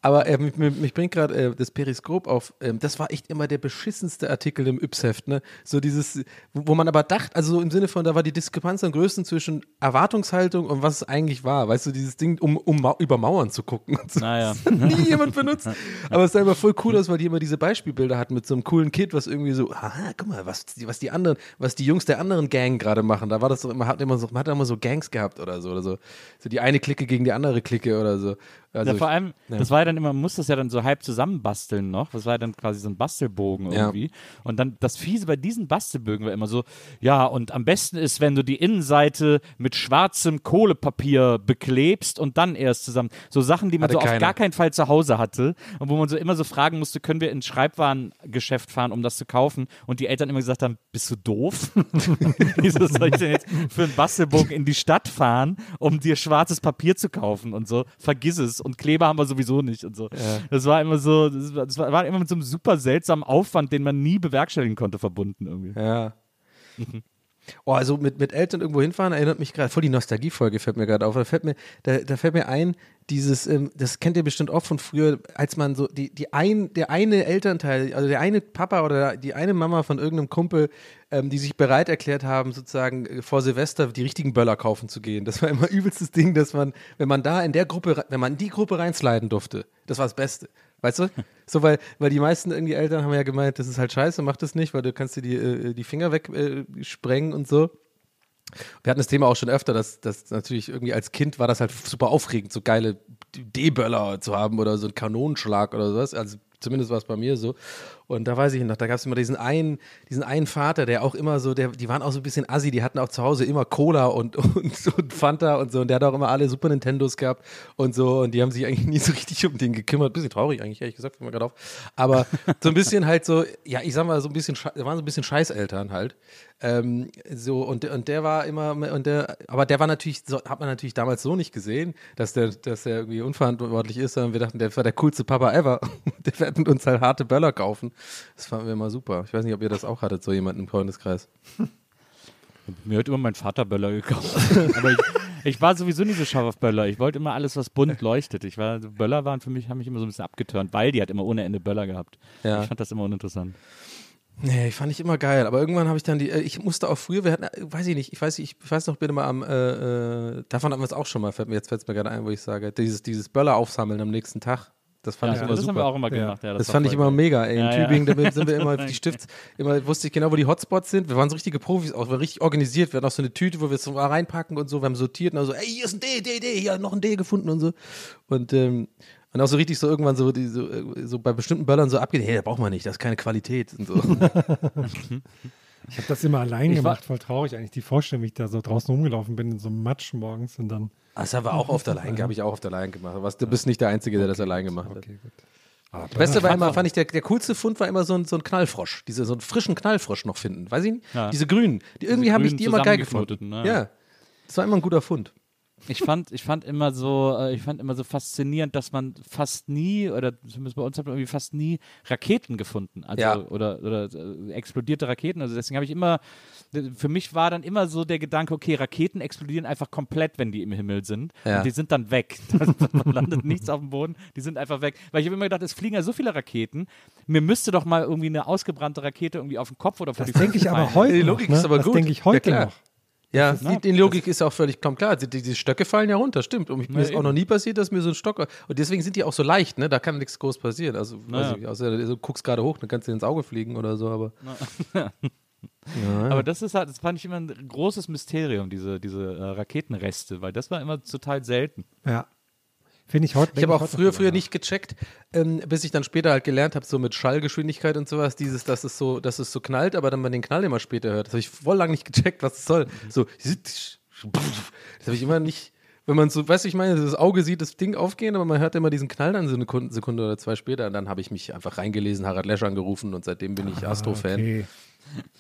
Speaker 2: Aber äh, mich, mich bringt gerade äh, das Periskop auf. Ähm, das war echt immer der beschissenste Artikel im Yps-Heft. Ne? So dieses, wo, man aber dachte, also so im Sinne von, da war die Diskrepanz am größten zwischen Erwartungshaltung und was es eigentlich war. Weißt du, dieses Ding, um, um über Mauern zu gucken. Und so.
Speaker 4: Naja.
Speaker 2: Das hat nie jemand benutzt. Aber es sah immer voll cool aus, weil die immer diese Beispielbilder hatten mit so einem coolen Kid, was irgendwie so, ah, guck mal, was, die- was die anderen, was die Jungs der anderen Gang gerade machen. Da war das doch immer, hat immer so, man hat immer so Gangs gehabt oder so oder so. So die eine Clique gegen die andere Clique oder so. Also
Speaker 4: ja, vor allem,
Speaker 2: ja.
Speaker 4: das war ja dann immer, man muss das ja dann so halb zusammenbasteln noch. Das war ja dann quasi so ein Bastelbogen
Speaker 2: Ja.
Speaker 4: irgendwie. Und dann das Fiese bei diesen Bastelbögen war immer so, ja, und am besten ist, wenn du die Innenseite mit schwarzem Kohlepapier beklebst und dann erst zusammen. So Sachen, die man
Speaker 2: Hatte
Speaker 4: so auf
Speaker 2: keiner.
Speaker 4: gar keinen Fall zu Hause hatte. Und wo man so immer so fragen musste, können wir ins Schreibwarengeschäft fahren, um das zu kaufen? Und die Eltern immer gesagt haben, bist du doof? Wieso soll ich denn jetzt für einen Bastelbogen in die Stadt fahren, um dir schwarzes Papier zu kaufen und so? Vergiss es. Und Kleber haben wir sowieso nicht und so. Das war immer so, das war immer mit so einem super seltsamen Aufwand, den man nie bewerkstelligen konnte, verbunden irgendwie.
Speaker 2: Ja. Oh, also mit, mit Eltern irgendwo hinfahren erinnert mich gerade, voll die Nostalgiefolge fällt mir gerade auf. Da fällt mir, da, da fällt mir ein, dieses, ähm, das kennt ihr bestimmt auch von früher, als man so, die, die ein, der eine Elternteil, also der eine Papa oder die eine Mama von irgendeinem Kumpel, ähm, die sich bereit erklärt haben, sozusagen äh, vor Silvester die richtigen Böller kaufen zu gehen. Das war immer übelstes Ding, dass man, wenn man da in der Gruppe, wenn man in die Gruppe reinsliden durfte, das war das Beste. Weißt du? So, weil, weil die meisten irgendwie Eltern haben ja gemeint, das ist halt scheiße, mach das nicht, weil du kannst dir die, äh, die Finger wegsprengen äh, und so. Wir hatten das Thema auch schon öfter, dass, dass natürlich irgendwie als Kind war das halt super aufregend, so geile D-Böller zu haben oder so einen Kanonenschlag oder sowas. Also zumindest war es bei mir so. Und da weiß ich noch, da gab es immer diesen einen, diesen einen Vater, der auch immer so, der, die waren auch so ein bisschen assi, die hatten auch zu Hause immer Cola und, und, und Fanta und so. Und der hat auch immer alle Super Nintendos gehabt und so. Und die haben sich eigentlich nie so richtig um den gekümmert. Bisschen traurig eigentlich, ehrlich gesagt, fällt mir gerade auf. Aber so ein bisschen halt so, ja, ich sag mal, so ein bisschen, sche- waren so ein bisschen Scheißeltern halt. Ähm, so, und, und der war immer, und der, aber der war natürlich, so, hat man natürlich damals so nicht gesehen, dass der, dass der irgendwie unverantwortlich ist, sondern wir dachten, der war der coolste Papa ever. Der mit uns halt harte Böller kaufen. Das fanden wir immer super. Ich weiß nicht, ob ihr das auch hattet, so jemanden im Freundeskreis.
Speaker 4: Mir hat immer mein Vater Böller gekauft. Aber ich, ich war sowieso nicht so scharf auf Böller. Ich wollte immer alles, was bunt leuchtet. Ich war, Böller waren für mich, haben mich immer so ein bisschen abgeturnt, weil die hat immer ohne Ende Böller gehabt.
Speaker 2: Ja.
Speaker 4: Ich fand das immer uninteressant.
Speaker 2: Nee, fand ich immer geil. Aber irgendwann habe ich dann die, äh, ich musste auch früher, wir hatten, äh, weiß ich nicht, ich weiß, ich weiß noch bitte mal am, äh, äh, davon haben wir es auch schon mal, fällt mir, jetzt fällt es mir gerade ein, wo ich sage, dieses, dieses Böller aufsammeln am nächsten Tag. Das fand
Speaker 4: Ja,
Speaker 2: ich immer
Speaker 4: das
Speaker 2: super.
Speaker 4: haben wir auch immer gemacht. Ja,
Speaker 2: Das,
Speaker 4: war
Speaker 2: fand ich immer
Speaker 4: geil.
Speaker 2: mega, ey. In
Speaker 4: Ja, ja.
Speaker 2: Tübingen, da sind wir immer, die Stifts, immer wusste ich genau, wo die Hotspots sind. Wir waren so richtige Profis, auch wir waren richtig organisiert. Wir hatten auch so eine Tüte, wo wir es reinpacken und so. Wir haben sortiert und dann so, ey, hier ist ein D, D, D, hier noch ein D gefunden und so. Und, ähm, und auch so richtig so irgendwann so, die, so, äh, so bei bestimmten Böllern so abgeht, hey, das braucht man nicht, das ist keine Qualität und so.
Speaker 3: Ich habe das immer allein
Speaker 4: Ich war-
Speaker 3: gemacht, voll traurig eigentlich. Die Vorstellung, wie ich da so draußen rumgelaufen bin in so einem Matsch morgens und dann.
Speaker 2: Das haben wir auch auf der Line, habe ich auch auf der Line gemacht. Was, du bist nicht der Einzige, der das allein gemacht hat.
Speaker 3: Okay, gut.
Speaker 2: Das Beste war immer, fand ich, der, der coolste Fund war immer so ein, so ein Knallfrosch. Diese, so einen frischen Knallfrosch noch finden. Weiß ich nicht?
Speaker 4: Ja.
Speaker 2: Diese grünen. Die irgendwie mich
Speaker 4: grünen
Speaker 2: die immer geil gefunden.
Speaker 4: ne?
Speaker 2: Ja. Das war immer ein guter Fund.
Speaker 4: Ich fand, ich fand immer so, äh, ich fand immer so faszinierend, dass man fast nie, oder zumindest bei uns hat man irgendwie fast nie Raketen gefunden. Also
Speaker 2: Ja.
Speaker 4: oder, oder äh, explodierte Raketen. Also deswegen habe ich immer, für mich war dann immer so der Gedanke, okay, Raketen explodieren einfach komplett, wenn die im Himmel sind.
Speaker 2: Ja.
Speaker 4: Und die sind dann weg. Da landet nichts auf dem Boden, die sind einfach weg. Weil ich habe immer gedacht, es fliegen ja so viele Raketen. Mir müsste doch mal irgendwie eine ausgebrannte Rakete irgendwie auf den Kopf oder vor
Speaker 3: Das
Speaker 4: die
Speaker 3: denke ich aber heute
Speaker 2: Die
Speaker 3: noch.
Speaker 2: Logik
Speaker 3: Ne?
Speaker 2: ist aber
Speaker 3: das
Speaker 2: gut.
Speaker 3: denke ich heute
Speaker 2: Ja,
Speaker 3: noch.
Speaker 2: Ja,
Speaker 4: ist-
Speaker 2: die, die Logik ist auch völlig kommt klar. Die, die, die Stöcke fallen ja runter, stimmt. Und mir
Speaker 4: Na
Speaker 2: ist auch
Speaker 4: eben.
Speaker 2: noch nie passiert, dass mir so ein Stock. Und deswegen sind die auch so leicht, ne? Da kann nichts groß passieren. Also,
Speaker 4: Na
Speaker 2: weiß
Speaker 4: ja.
Speaker 2: ich, außer du guckst gerade hoch, dann kannst du dir ins Auge fliegen oder so, aber.
Speaker 4: Aber das ist halt, das fand ich immer ein großes Mysterium, diese, diese äh, Raketenreste, weil das war immer total selten.
Speaker 3: Ja. Finde ich heute.
Speaker 2: Ich habe auch früher, früher nicht gecheckt, ähm, bis ich dann später halt gelernt habe, so mit Schallgeschwindigkeit und sowas, dieses, dass es so, dass es so knallt, aber dann man den Knall immer später hört. Das habe ich voll lang nicht gecheckt, was es soll. So, das habe ich immer nicht, wenn man so, weißt du, ich meine, das Auge sieht das Ding aufgehen, aber man hört immer diesen Knall dann so eine Sekunde, oder zwei später und dann habe ich mich einfach reingelesen, Harald Lesch angerufen und seitdem bin ich Astro-Fan.
Speaker 3: Okay.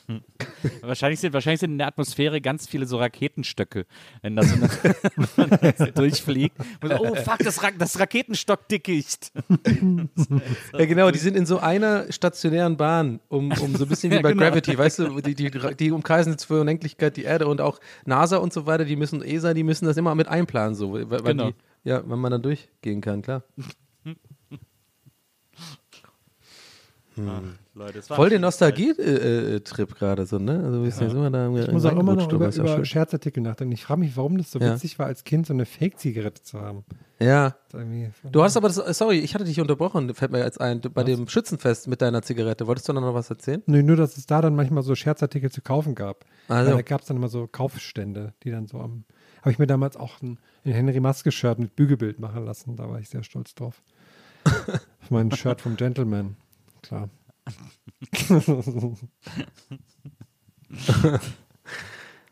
Speaker 4: Wahrscheinlich sind, wahrscheinlich sind in der Atmosphäre ganz viele so Raketenstöcke, wenn das, so wenn das durchfliegt. So, oh fuck, das, Ra das Raketenstock-Dickicht.
Speaker 2: Ja, genau, die sind in so einer stationären Bahn, um, um so ein bisschen wie
Speaker 4: Ja,
Speaker 2: bei
Speaker 4: genau.
Speaker 2: Gravity, weißt du, die, die, die umkreisen jetzt für Unendlichkeit die Erde und auch NASA und so weiter, die müssen, ESA, die müssen das immer mit einplanen, so, weil, weil
Speaker 4: Genau.
Speaker 2: die, ja, wenn man dann durchgehen kann, klar.
Speaker 4: Leute,
Speaker 2: Voll den Nostalgie-Trip gerade so, ne? Also, wir sind immer da
Speaker 3: Ich muss auch immer noch über, über. Scherzartikel nachdenken. Ich frage mich, warum das so
Speaker 2: Ja.
Speaker 3: witzig war, als Kind so eine Fake-Zigarette zu haben.
Speaker 2: ja. Du hast aber das, sorry, ich hatte dich unterbrochen, fällt mir jetzt ein, bei dem Schützenfest mit deiner Zigarette. Wolltest du noch was erzählen?
Speaker 3: Nee, nur, dass es da dann manchmal so Scherzartikel zu kaufen gab.
Speaker 2: Also.
Speaker 3: Da gab es dann immer so Kaufstände, die dann so am. Habe ich mir damals auch ein, ein Henry Maske-Shirt mit Bügelbild machen lassen. Da war ich sehr stolz drauf. Auf mein Shirt vom Gentleman. Klar.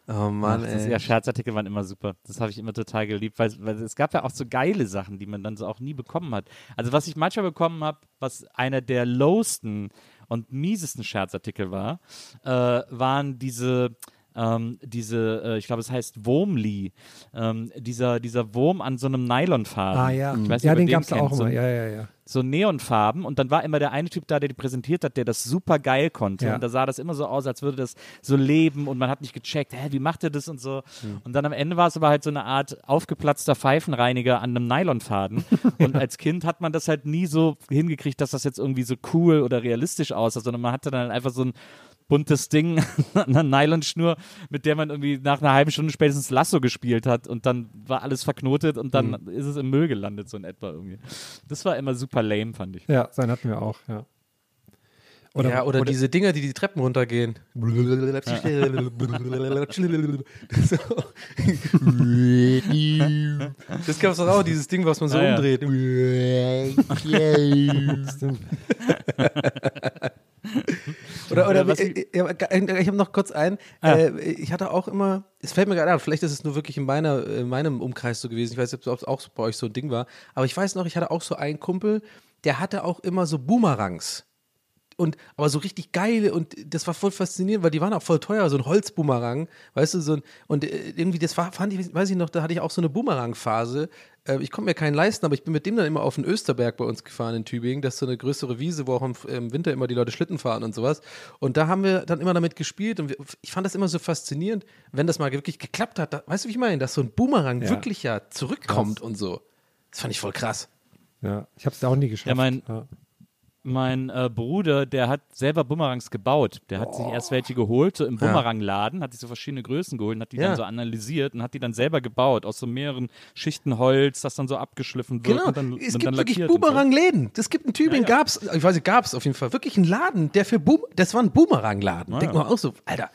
Speaker 2: Oh Mann,
Speaker 4: Ach, das,
Speaker 2: ey.
Speaker 4: ja, Scherzartikel waren immer super. Das habe ich immer total geliebt, weil, weil es gab ja auch so geile Sachen, die man dann so auch nie bekommen hat. Also was ich manchmal bekommen habe, was einer der lowsten und miesesten Scherzartikel war, äh, waren diese ähm, diese, äh, ich glaube, es heißt Wurmli, ähm, dieser, dieser Wurm an so einem Nylonfaden.
Speaker 3: Ah ja,
Speaker 4: Ich weiß nicht,
Speaker 3: ja den gab es auch
Speaker 4: so,
Speaker 3: immer. Ja, ja, ja.
Speaker 4: So Neonfarben und dann war immer der eine Typ da, der die präsentiert hat, der das super geil konnte.
Speaker 3: Ja.
Speaker 4: Und da sah das immer so aus, als würde das so leben und man hat nicht gecheckt, hä, wie macht er das und so. Und dann am Ende war es aber halt so eine Art aufgeplatzter Pfeifenreiniger an einem Nylonfaden. und als Kind hat man das halt nie so hingekriegt, dass das jetzt irgendwie so cool oder realistisch aussah, sondern man hatte dann einfach so ein buntes Ding an einer Nylonschnur, mit der man irgendwie nach einer halben Stunde spätestens Lasso gespielt hat und dann war alles verknotet und dann
Speaker 3: Mhm.
Speaker 4: ist es im Müll gelandet, so in etwa irgendwie. Das war immer super lame, fand ich.
Speaker 3: Ja, sein hatten wir auch, ja.
Speaker 2: ja, oder, diese Dinger, die die Treppen runtergehen. Das gab es doch auch, dieses Ding, was man so
Speaker 4: Ah, ja.
Speaker 2: umdreht.
Speaker 3: Stimmt.
Speaker 2: Oder, oder
Speaker 4: Äh, was
Speaker 2: äh, äh, ich habe noch kurz einen.
Speaker 4: Ah.
Speaker 2: Ich hatte auch immer, es fällt mir gerade an, vielleicht ist es nur wirklich in, meiner, in meinem Umkreis so gewesen. Ich weiß nicht, ob es auch bei euch so ein Ding war. Aber ich weiß noch, ich hatte auch so einen Kumpel, der hatte auch immer so Boomerangs. Und, aber so richtig geile und das war voll faszinierend, weil die waren auch voll teuer, so ein Holzboomerang, weißt du, so ein, und äh, irgendwie, das war, fand ich, weiß ich noch, da hatte ich auch so eine Boomerang-Phase. Äh, ich konnte mir keinen leisten, aber ich bin mit dem dann immer auf den Österberg bei uns gefahren in Tübingen. Das ist so eine größere Wiese, wo auch im, im Winter immer die Leute Schlitten fahren und sowas. Und da haben wir dann immer damit gespielt und wir, ich fand das immer so faszinierend, wenn das mal wirklich geklappt hat. Da, weißt du, wie ich meine? Dass so ein Boomerang
Speaker 3: Ja.
Speaker 2: wirklich ja zurückkommt und so. Das fand ich voll krass.
Speaker 3: Ja, ich habe es auch nie geschafft.
Speaker 4: Ja, mein-
Speaker 3: ja.
Speaker 4: Mein äh, Bruder, der hat selber Bumerangs gebaut. Der hat sich erst welche geholt, so im Bumerangladen, hat sich so verschiedene Größen geholt und hat die
Speaker 2: Ja.
Speaker 4: dann so analysiert und hat die dann selber gebaut, aus so mehreren Schichten Holz, das dann so abgeschliffen wird
Speaker 2: Genau,
Speaker 4: und dann,
Speaker 2: es
Speaker 4: und
Speaker 2: gibt
Speaker 4: dann
Speaker 2: wirklich. Boomerang-Läden. Das gibt in Tübingen, gab's, ich weiß nicht, gab's auf jeden Fall, wirklich einen Laden, der für Boom, das war ein Boomerang-Laden.
Speaker 4: Ah,
Speaker 2: Denkt
Speaker 4: ja.
Speaker 2: man auch so, Alter,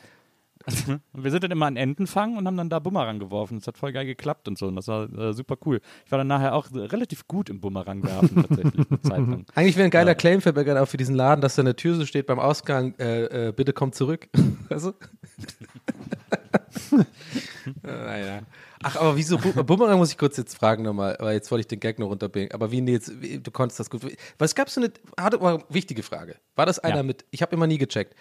Speaker 4: Und wir sind dann immer an Enten fangen und haben dann da Bumerang geworfen. Das hat voll geil geklappt und so. Und das war äh, super cool. Ich war dann nachher auch relativ gut im Bumerang werfen, tatsächlich, eine Zeit lang.
Speaker 2: eigentlich wäre ein geiler Claim fällt mir gerade auf für diesen Laden, dass da eine Tür so steht beim Ausgang, äh, äh, bitte komm zurück. du? naja. Ach, aber wieso, Bu- Boomerang muss ich kurz jetzt fragen nochmal, aber jetzt wollte ich den Gag noch runterbringen. Aber wie, nee, wie, du konntest das gut. Was gab's so eine, hatte, war eine wichtige Frage. War das einer
Speaker 4: Ja.
Speaker 2: mit, ich habe immer nie gecheckt.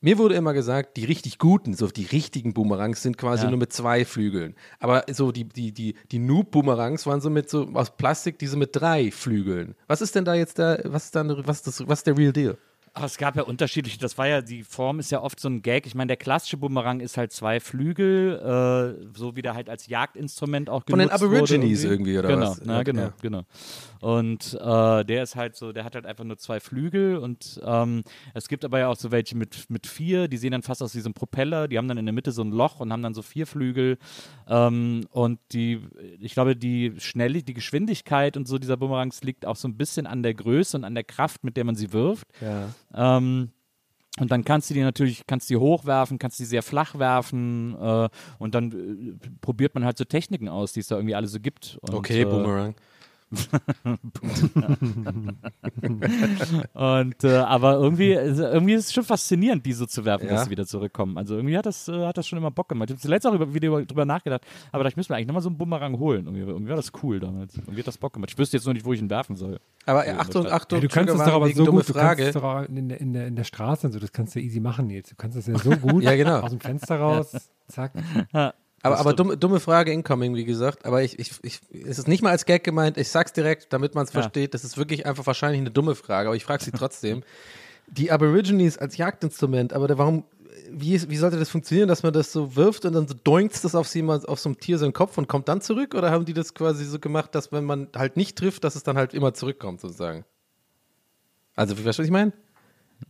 Speaker 2: Mir wurde immer gesagt, die richtig guten, so die richtigen Boomerangs sind quasi
Speaker 4: Ja.
Speaker 2: nur mit zwei Flügeln. Aber so die, die, die, die Noob-Boomerangs waren so mit so aus Plastik, diese mit drei Flügeln. Was ist denn da jetzt der, was ist dann, was ist das, was ist der Real Deal?
Speaker 4: Ach, es gab ja unterschiedliche, das war ja, die Form ist ja oft so ein Gag. Ich meine, der klassische Bumerang ist halt zwei Flügel, äh, so wie der halt als Jagdinstrument auch
Speaker 2: Von den
Speaker 4: genutzt wurde
Speaker 2: Aborigines irgendwie, oder
Speaker 4: genau,
Speaker 2: was?
Speaker 4: Na, genau,
Speaker 2: ja.
Speaker 4: genau. Und äh, der ist halt so, der hat halt einfach nur zwei Flügel und ähm, es gibt aber ja auch so welche mit, mit vier, die sehen dann fast aus wie so ein Propeller, die haben dann in der Mitte so ein Loch und haben dann so vier Flügel ähm, und die, ich glaube, die Schnelligkeit, die Geschwindigkeit und so dieser Bumerangs liegt auch so ein bisschen an der Größe und an der Kraft, mit der man sie wirft.
Speaker 2: Ja.
Speaker 4: Ähm, und dann kannst du die natürlich, kannst die hochwerfen, kannst die sehr flach werfen äh, und dann äh, probiert man halt so Techniken aus, die es da irgendwie alle so gibt. Und,
Speaker 2: Okay,
Speaker 4: äh,
Speaker 2: Boomerang.
Speaker 4: Und äh, aber irgendwie, also irgendwie ist es schon faszinierend, die so zu werfen,
Speaker 2: Ja.
Speaker 4: dass sie wieder zurückkommen. Also irgendwie hat das, äh, hat das schon immer Bock gemacht. Ich habe zuletzt auch über, wieder drüber nachgedacht, aber da müssen wir eigentlich nochmal so einen Bumerang holen. Irgendwie, irgendwie war das cool damals. Irgendwie hat das Bock gemacht. Ich wüsste jetzt nur nicht, wo ich ihn werfen soll.
Speaker 2: Aber äh, Achtung, Achtung,
Speaker 3: Ja, du kannst es doch aber so gut, du
Speaker 2: Frage.
Speaker 3: kannst es doch auch in der, in, der, in der Straße und so, das kannst du easy machen, Nils. Du kannst es ja so gut
Speaker 2: Ja, genau.
Speaker 3: aus dem Fenster raus, zack.
Speaker 2: Aber, aber dumme, dumme Frage incoming, wie gesagt. Aber ich, ich, ich, es ist nicht mal als Gag gemeint. Ich sag's direkt, damit man es
Speaker 4: Ja.
Speaker 2: versteht. Das ist wirklich einfach wahrscheinlich eine dumme Frage, aber ich frage sie trotzdem. Die Aborigines als Jagdinstrument, aber da, warum, wie, wie sollte das funktionieren, dass man das so wirft und dann so doinkt das auf, sie mal, auf so einem Tier so einen Kopf und kommt dann zurück? Oder haben die das quasi so gemacht, dass wenn man halt nicht trifft, dass es dann halt immer zurückkommt, sozusagen? Also, weißt du, was ich meine?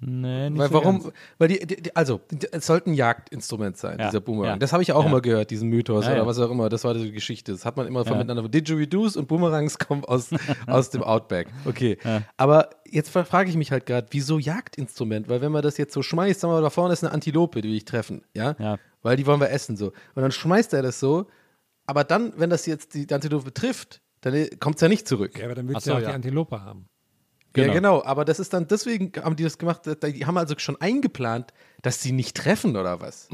Speaker 4: Nee, nicht
Speaker 2: Weil
Speaker 4: so
Speaker 2: warum?
Speaker 4: ganz.
Speaker 2: Weil die, die, die, also es sollte ein Jagdinstrument sein,
Speaker 4: Ja,
Speaker 2: dieser Boomerang.
Speaker 4: ja.
Speaker 2: Das habe ich auch
Speaker 4: Ja.
Speaker 2: immer gehört, diesen Mythos
Speaker 4: Ja,
Speaker 2: oder
Speaker 4: ja.
Speaker 2: was auch immer. Das war die Geschichte. Das hat man immer von
Speaker 4: Ja.
Speaker 2: miteinander. Didgeridoos und Boomerangs kommen aus, aus dem Outback. Okay. Aber jetzt fra- frage ich mich halt gerade, wieso Jagdinstrument? Weil wenn man das jetzt so schmeißt, sagen wir mal, da vorne ist eine Antilope, die will ich treffen, ja?
Speaker 4: Ja.
Speaker 2: Weil die wollen wir essen so. Und dann schmeißt er das so, aber dann, wenn das jetzt die Antilope trifft, dann kommt es ja nicht zurück.
Speaker 3: Ja, aber dann willst du
Speaker 4: so,
Speaker 3: ja auch
Speaker 4: ja.
Speaker 3: die Antilope haben.
Speaker 2: Ja,
Speaker 4: Genau.
Speaker 2: genau, aber das ist dann, deswegen haben die das gemacht, die haben also schon eingeplant, dass sie nicht treffen oder was?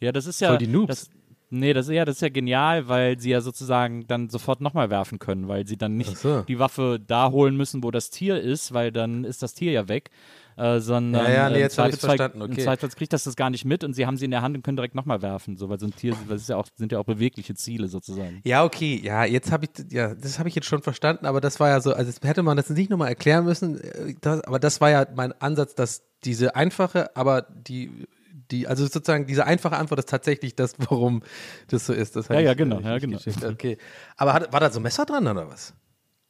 Speaker 4: Ja, das ist ja.
Speaker 2: Voll die Noobs.
Speaker 4: Das, nee, das, ist ja, das ist ja genial, weil sie ja sozusagen dann sofort nochmal werfen können, weil sie dann nicht
Speaker 2: so.
Speaker 4: die Waffe da holen müssen, wo das Tier ist, weil dann ist das Tier ja weg. Äh, sondern
Speaker 2: Ja, ja, nee,
Speaker 4: äh, im
Speaker 2: jetzt hab ich's
Speaker 4: Zweifelsfall-
Speaker 2: verstanden, okay.
Speaker 4: Im Zweifelsfall kriegt das das gar nicht mit und sie haben sie in der Hand und können direkt nochmal werfen, so, weil so ein Tier, das ist ja auch, sind ja auch bewegliche Ziele sozusagen.
Speaker 2: Ja, okay, ja, jetzt habe ich, ja, das habe ich jetzt schon verstanden, aber das war ja so, also hätte man das nicht nochmal erklären müssen, äh, das, aber das war ja mein Ansatz, dass diese einfache, aber die, die, also sozusagen diese einfache Antwort ist tatsächlich das, warum das so ist. Das
Speaker 4: Ja, ja,
Speaker 2: ich,
Speaker 4: genau,
Speaker 2: äh,
Speaker 4: ja, genau.
Speaker 2: geschickt. Okay, aber hat, war da so ein Messer dran oder was?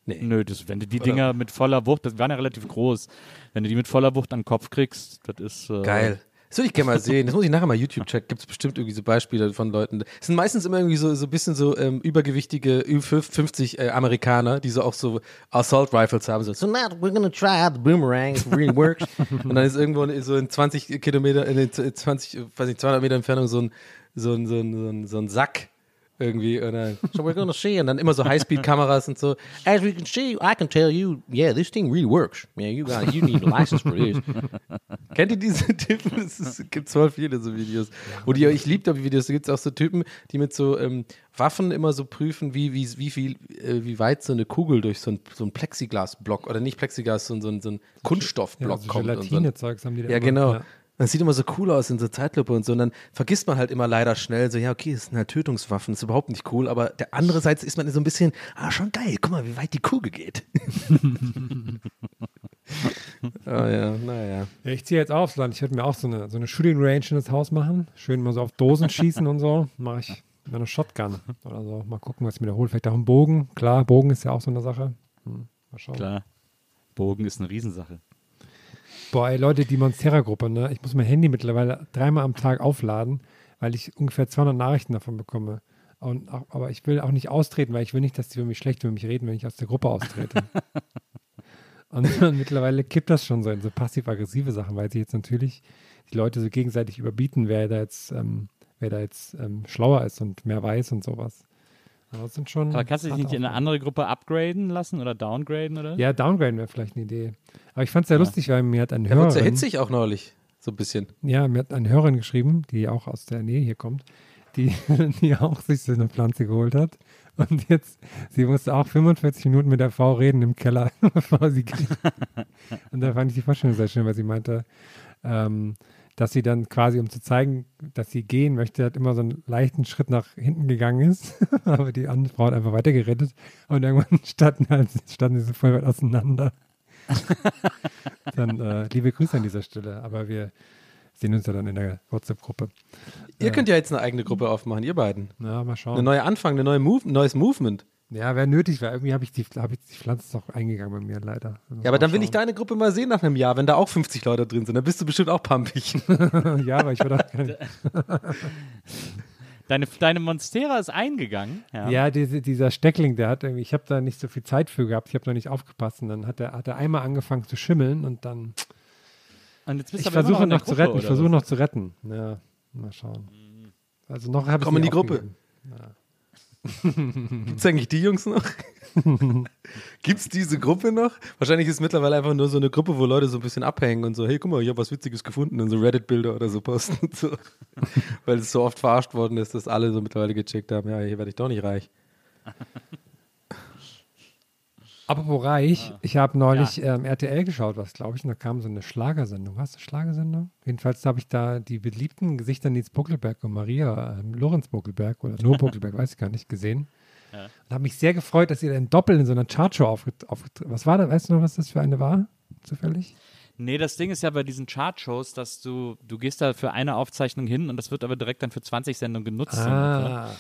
Speaker 2: Nee.
Speaker 4: Nö, das, wenn du die Dinger mit voller Wucht, das waren ja relativ groß, wenn du die mit voller Wucht an den Kopf kriegst, das ist. Äh,
Speaker 2: Geil. Das würde ich gerne mal sehen. Das muss ich nachher mal YouTube checken. Gibt es bestimmt irgendwie so Beispiele von Leuten. Es sind meistens immer irgendwie so, so ein bisschen so ähm, übergewichtige Ü50 äh, Amerikaner, die so auch so Assault Rifles haben. So, so now we're gonna try out the boomerang. It really works. Und dann ist irgendwo in- so in 20 Kilometer, in den 20, weiß nicht, 200 Meter Entfernung so ein, so ein, so ein, so ein, so ein Sack irgendwie und dann so we're gonna see und dann immer so Highspeed-Kameras und so as we can see I can tell you yeah this thing really works yeah you got you need a license for this Kennt ihr diese Typen? Es gibt voll viele so Videos. Wo die, ich liebe da Videos. Da gibt es auch so Typen, die mit so ähm, Waffen immer so prüfen, wie, wie, wie viel, äh, wie weit so eine Kugel durch so ein, so ein Plexiglasblock oder nicht Plexiglas, so, ein- so, ein- so ein Kunststoffblock
Speaker 3: Ja, so
Speaker 2: kommt. und so.
Speaker 3: Haben die da
Speaker 2: Ja,
Speaker 3: immer.
Speaker 2: genau.
Speaker 3: Ja.
Speaker 2: Das sieht immer so cool aus in so Zeitlupe und so. Und dann vergisst man halt immer leider schnell so, ja, okay, das sind halt Tötungswaffen, das ist überhaupt nicht cool. Aber der andererseits ist man so ein bisschen, ah, schon geil, guck mal, wie weit die Kugel geht. oh ja, naja.
Speaker 3: Ja, ich ziehe jetzt aufs Land. Ich würde mir auch so eine, so eine Shooting Range in das Haus machen. Schön mal so auf Dosen schießen und so. Mache ich mit einer Shotgun oder so. Mal gucken, was ich mir da hole. Vielleicht auch einen Bogen. Klar, Bogen ist ja auch so eine Sache. Hm, mal schauen.
Speaker 4: Klar. Bogen ist eine Riesensache.
Speaker 3: Boah, ey, Leute, die Monstera-Gruppe, ne? Ich muss mein Handy mittlerweile dreimal am Tag aufladen, weil ich ungefähr 200 Nachrichten davon bekomme. Und auch, aber ich will auch nicht austreten, weil ich will nicht, dass die über mich schlecht über mich reden, wenn ich aus der Gruppe austrete. und dann mittlerweile kippt das schon so in so passiv-aggressive Sachen, weil sie jetzt natürlich die Leute so gegenseitig überbieten, wer da jetzt, ähm, wer da jetzt ähm, schlauer ist und mehr weiß und sowas. Aber das sind schon.
Speaker 4: Aber kannst du dich nicht in eine andere Gruppe upgraden lassen oder downgraden, oder?
Speaker 3: Ja, downgraden wäre vielleicht eine Idee. Aber ich fand es sehr lustig, weil mir hat ein
Speaker 2: Er
Speaker 3: Hörer.
Speaker 2: sehr hitzig auch neulich, so ein bisschen.
Speaker 3: Ja, mir hat eine Hörerin geschrieben, die auch aus der Nähe hier kommt, die, die auch sich so eine Pflanze geholt hat. Und jetzt, sie musste auch 45 Minuten mit der Frau reden im Keller, bevor sie geht. Und da fand ich die Vorstellung sehr schön, weil sie meinte, ähm, dass sie dann quasi, um zu zeigen, dass sie gehen möchte, hat immer so einen leichten Schritt nach hinten gegangen ist. Aber die andere Frau hat einfach weitergerettet und irgendwann standen, halt, standen sie so voll weit auseinander. dann äh, liebe Grüße an dieser Stelle. Aber wir sehen uns ja dann in der WhatsApp-Gruppe.
Speaker 2: Ihr könnt ja jetzt eine eigene Gruppe aufmachen, ihr beiden.
Speaker 3: Ja, mal
Speaker 2: Eine
Speaker 3: schauen.
Speaker 2: neue Anfang, eine neue Move, ein neues Movement.
Speaker 3: Ja, wäre nötig, weil irgendwie habe ich, die, hab ich die Pflanze doch eingegangen bei mir leider.
Speaker 2: Ja, aber dann will ich deine Gruppe mal sehen nach einem Jahr, wenn da auch 50 Leute drin sind. Dann bist du bestimmt auch pumpig.
Speaker 3: ja, aber ich würde auch gerne.
Speaker 4: Deine, deine Monstera ist eingegangen. Ja.
Speaker 3: Ja, diese, dieser Steckling, der hat irgendwie, ich habe da nicht so viel Zeit für gehabt, ich habe noch nicht aufgepasst und dann hat er, hat er einmal angefangen zu schimmeln und dann.
Speaker 4: Und jetzt bist
Speaker 3: Ich versuche noch zu
Speaker 4: Gruppe,
Speaker 3: retten, ich versuche noch zu retten. Ja, mal schauen. Also noch habe ich
Speaker 2: Komm in die Gruppe.
Speaker 3: aufgegeben.
Speaker 2: Gibt's eigentlich die Jungs noch? Gibt's diese Gruppe noch? Wahrscheinlich ist es mittlerweile einfach nur so eine Gruppe, wo Leute so ein bisschen abhängen und so, hey, guck mal, ich habe was Witziges gefunden und so Reddit-Bilder oder so posten so. Weil es so oft verarscht worden ist, dass alle so mittlerweile gecheckt haben, ja, hier werde ich doch nicht reich.
Speaker 3: Apropos reich, ich habe neulich ähm, RTL geschaut, was glaube ich, und da kam so eine Schlagersendung. Was eine Schlagersendung? Jedenfalls habe ich da die beliebten Gesichter Nils Buckelberg und Maria ähm, Lorenz Buckelberg oder nur Buckelberg, weiß ich gar nicht, gesehen.
Speaker 4: Ja.
Speaker 3: Und habe mich sehr gefreut, dass ihr dann doppelt in so einer Chartshow aufgetreten aufget Was war das? Weißt du noch, was das für eine war? Zufällig?
Speaker 4: Nee, das Ding ist ja bei diesen Chartshows, dass du, du gehst da für eine Aufzeichnung hin und das wird aber direkt dann für 20 Sendungen genutzt.
Speaker 3: Ah,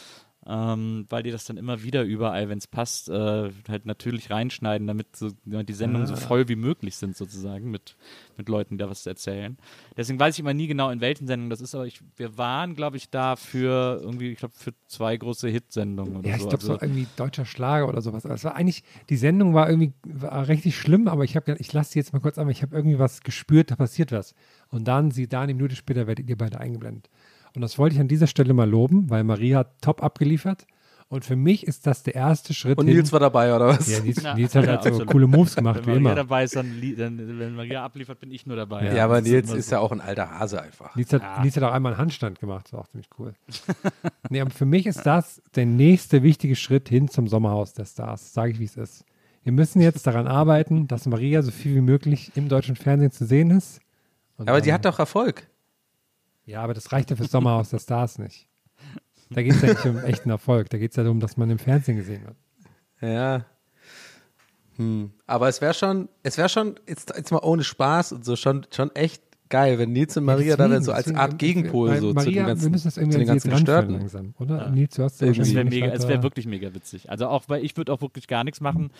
Speaker 4: ähm, weil die das dann immer wieder überall, wenn es passt, äh, halt natürlich reinschneiden, damit so, ja, die Sendungen so
Speaker 3: Ah.
Speaker 4: voll wie möglich sind sozusagen mit, mit Leuten, die da was erzählen. Deswegen weiß ich immer nie genau, in welchen Sendungen das ist, aber ich, wir waren, glaube ich, da für irgendwie, ich glaube, für zwei große Hitsendungen oder
Speaker 3: ja, ich
Speaker 4: so.
Speaker 3: glaube,
Speaker 4: also,
Speaker 3: so irgendwie deutscher Schlager oder sowas. Es war eigentlich, die Sendung war irgendwie war richtig schlimm, aber ich habe gedacht, ich lasse sie jetzt mal kurz an, weil ich habe irgendwie was gespürt, da passiert was. Und dann, sie da eine Minute später, werdet ihr beide eingeblendet. Und das wollte ich an dieser Stelle mal loben, weil Maria hat top abgeliefert. Und für mich ist das der erste Schritt
Speaker 2: Und
Speaker 3: hin.
Speaker 2: Nils war dabei, oder was?
Speaker 3: ja, Nils,
Speaker 4: Ja,
Speaker 3: Nils hat
Speaker 4: ja,
Speaker 3: halt so
Speaker 4: absolut.
Speaker 3: coole Moves
Speaker 4: wenn
Speaker 3: gemacht, wie
Speaker 4: Maria
Speaker 3: immer.
Speaker 4: dabei ist, dann, dann, wenn Maria abliefert, bin ich nur dabei.
Speaker 2: Ja, aber
Speaker 4: Das
Speaker 2: Nils
Speaker 4: immer
Speaker 2: ist ja auch ein alter Hase einfach.
Speaker 3: Nils hat, Nils hat auch einmal einen Handstand gemacht, das war auch ziemlich cool. nee, aber für mich ist das der nächste wichtige Schritt hin zum Sommerhaus der Stars, sage ich, wie es ist. Wir müssen jetzt daran arbeiten, dass Maria so viel wie möglich im deutschen Fernsehen zu sehen ist. Und
Speaker 2: Aber die hat doch Erfolg.
Speaker 3: Ja, aber das reicht ja fürs Sommerhaus der Stars nicht. Da geht es ja nicht um echten Erfolg, da geht es ja darum, dass man im Fernsehen gesehen wird.
Speaker 2: Ja. Hm. Aber es wäre schon, es wäre schon, jetzt, jetzt mal ohne Spaß und so, schon, schon echt geil, wenn Nils und Maria
Speaker 3: Ja,
Speaker 2: da dann
Speaker 3: deswegen,
Speaker 2: so als
Speaker 3: deswegen,
Speaker 2: Art Gegenpol so zu
Speaker 3: Maria,
Speaker 2: den ganzen,
Speaker 3: wir müssen das
Speaker 2: zu
Speaker 3: irgendwie
Speaker 2: den
Speaker 3: an sie
Speaker 2: ganzen Gestörten.
Speaker 3: langsam, oder? Nils, du hast
Speaker 2: Irgendwie.
Speaker 4: Das wäre
Speaker 3: wahrscheinlich
Speaker 4: mega, es wäre wirklich mega witzig. Also auch, weil ich würde auch wirklich gar nichts machen.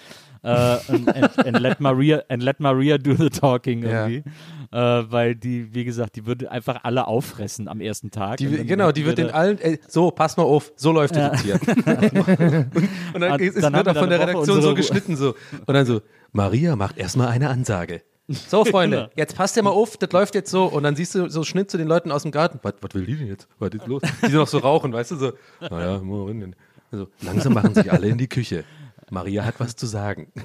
Speaker 4: Äh, and, and, and let Maria and let Maria do the talking
Speaker 2: Ja.
Speaker 4: irgendwie. Äh, weil die, wie gesagt, die würde einfach alle auffressen am ersten Tag.
Speaker 2: Die, genau, die wird den
Speaker 4: würde-
Speaker 2: allen, ey, so, pass mal auf, so läuft es jetzt hier. und, und dann,
Speaker 4: Und
Speaker 2: ist,
Speaker 4: dann haben
Speaker 2: wird
Speaker 4: wir
Speaker 2: auch von der Redaktion so geschnitten so. Und dann so, Maria macht erstmal eine Ansage. So, Freunde,
Speaker 4: Genau.
Speaker 2: jetzt passt ihr mal auf, das läuft jetzt so. Und dann siehst du so Schnitt zu den Leuten aus dem Garten. Was, was will die denn jetzt? Was ist los? Die sind noch so rauchen, weißt du, so. Naja, Moment. Also, langsam machen sich alle in die Küche. Maria hat was zu sagen.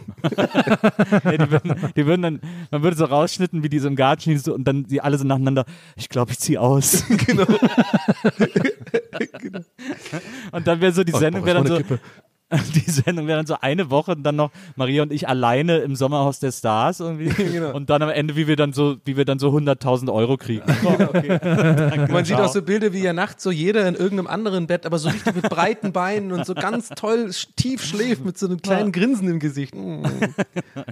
Speaker 4: Nee, die, würden, die würden dann, man würde so rausschnitten, wie die so im Garten stehen so, und dann die alle so nacheinander, ich glaube, ich ziehe aus.
Speaker 2: genau.
Speaker 4: Und dann wäre so, die
Speaker 2: Oh,
Speaker 4: Sendung
Speaker 2: brauch
Speaker 4: wäre dann so,
Speaker 2: Kippe.
Speaker 4: die Sendung wäre dann so eine Woche und dann noch Maria und ich alleine im Sommerhaus der Stars irgendwie.
Speaker 2: Genau.
Speaker 4: Und dann am Ende, wie wir dann so, wie wir dann so 100.000 Euro kriegen. Oh, okay. Danke,
Speaker 2: Man sieht auch so Bilder, wie ja nachts so jeder in irgendeinem anderen Bett, aber so richtig mit breiten Beinen und so ganz toll tief schläft mit so einem kleinen Grinsen im Gesicht. Mm,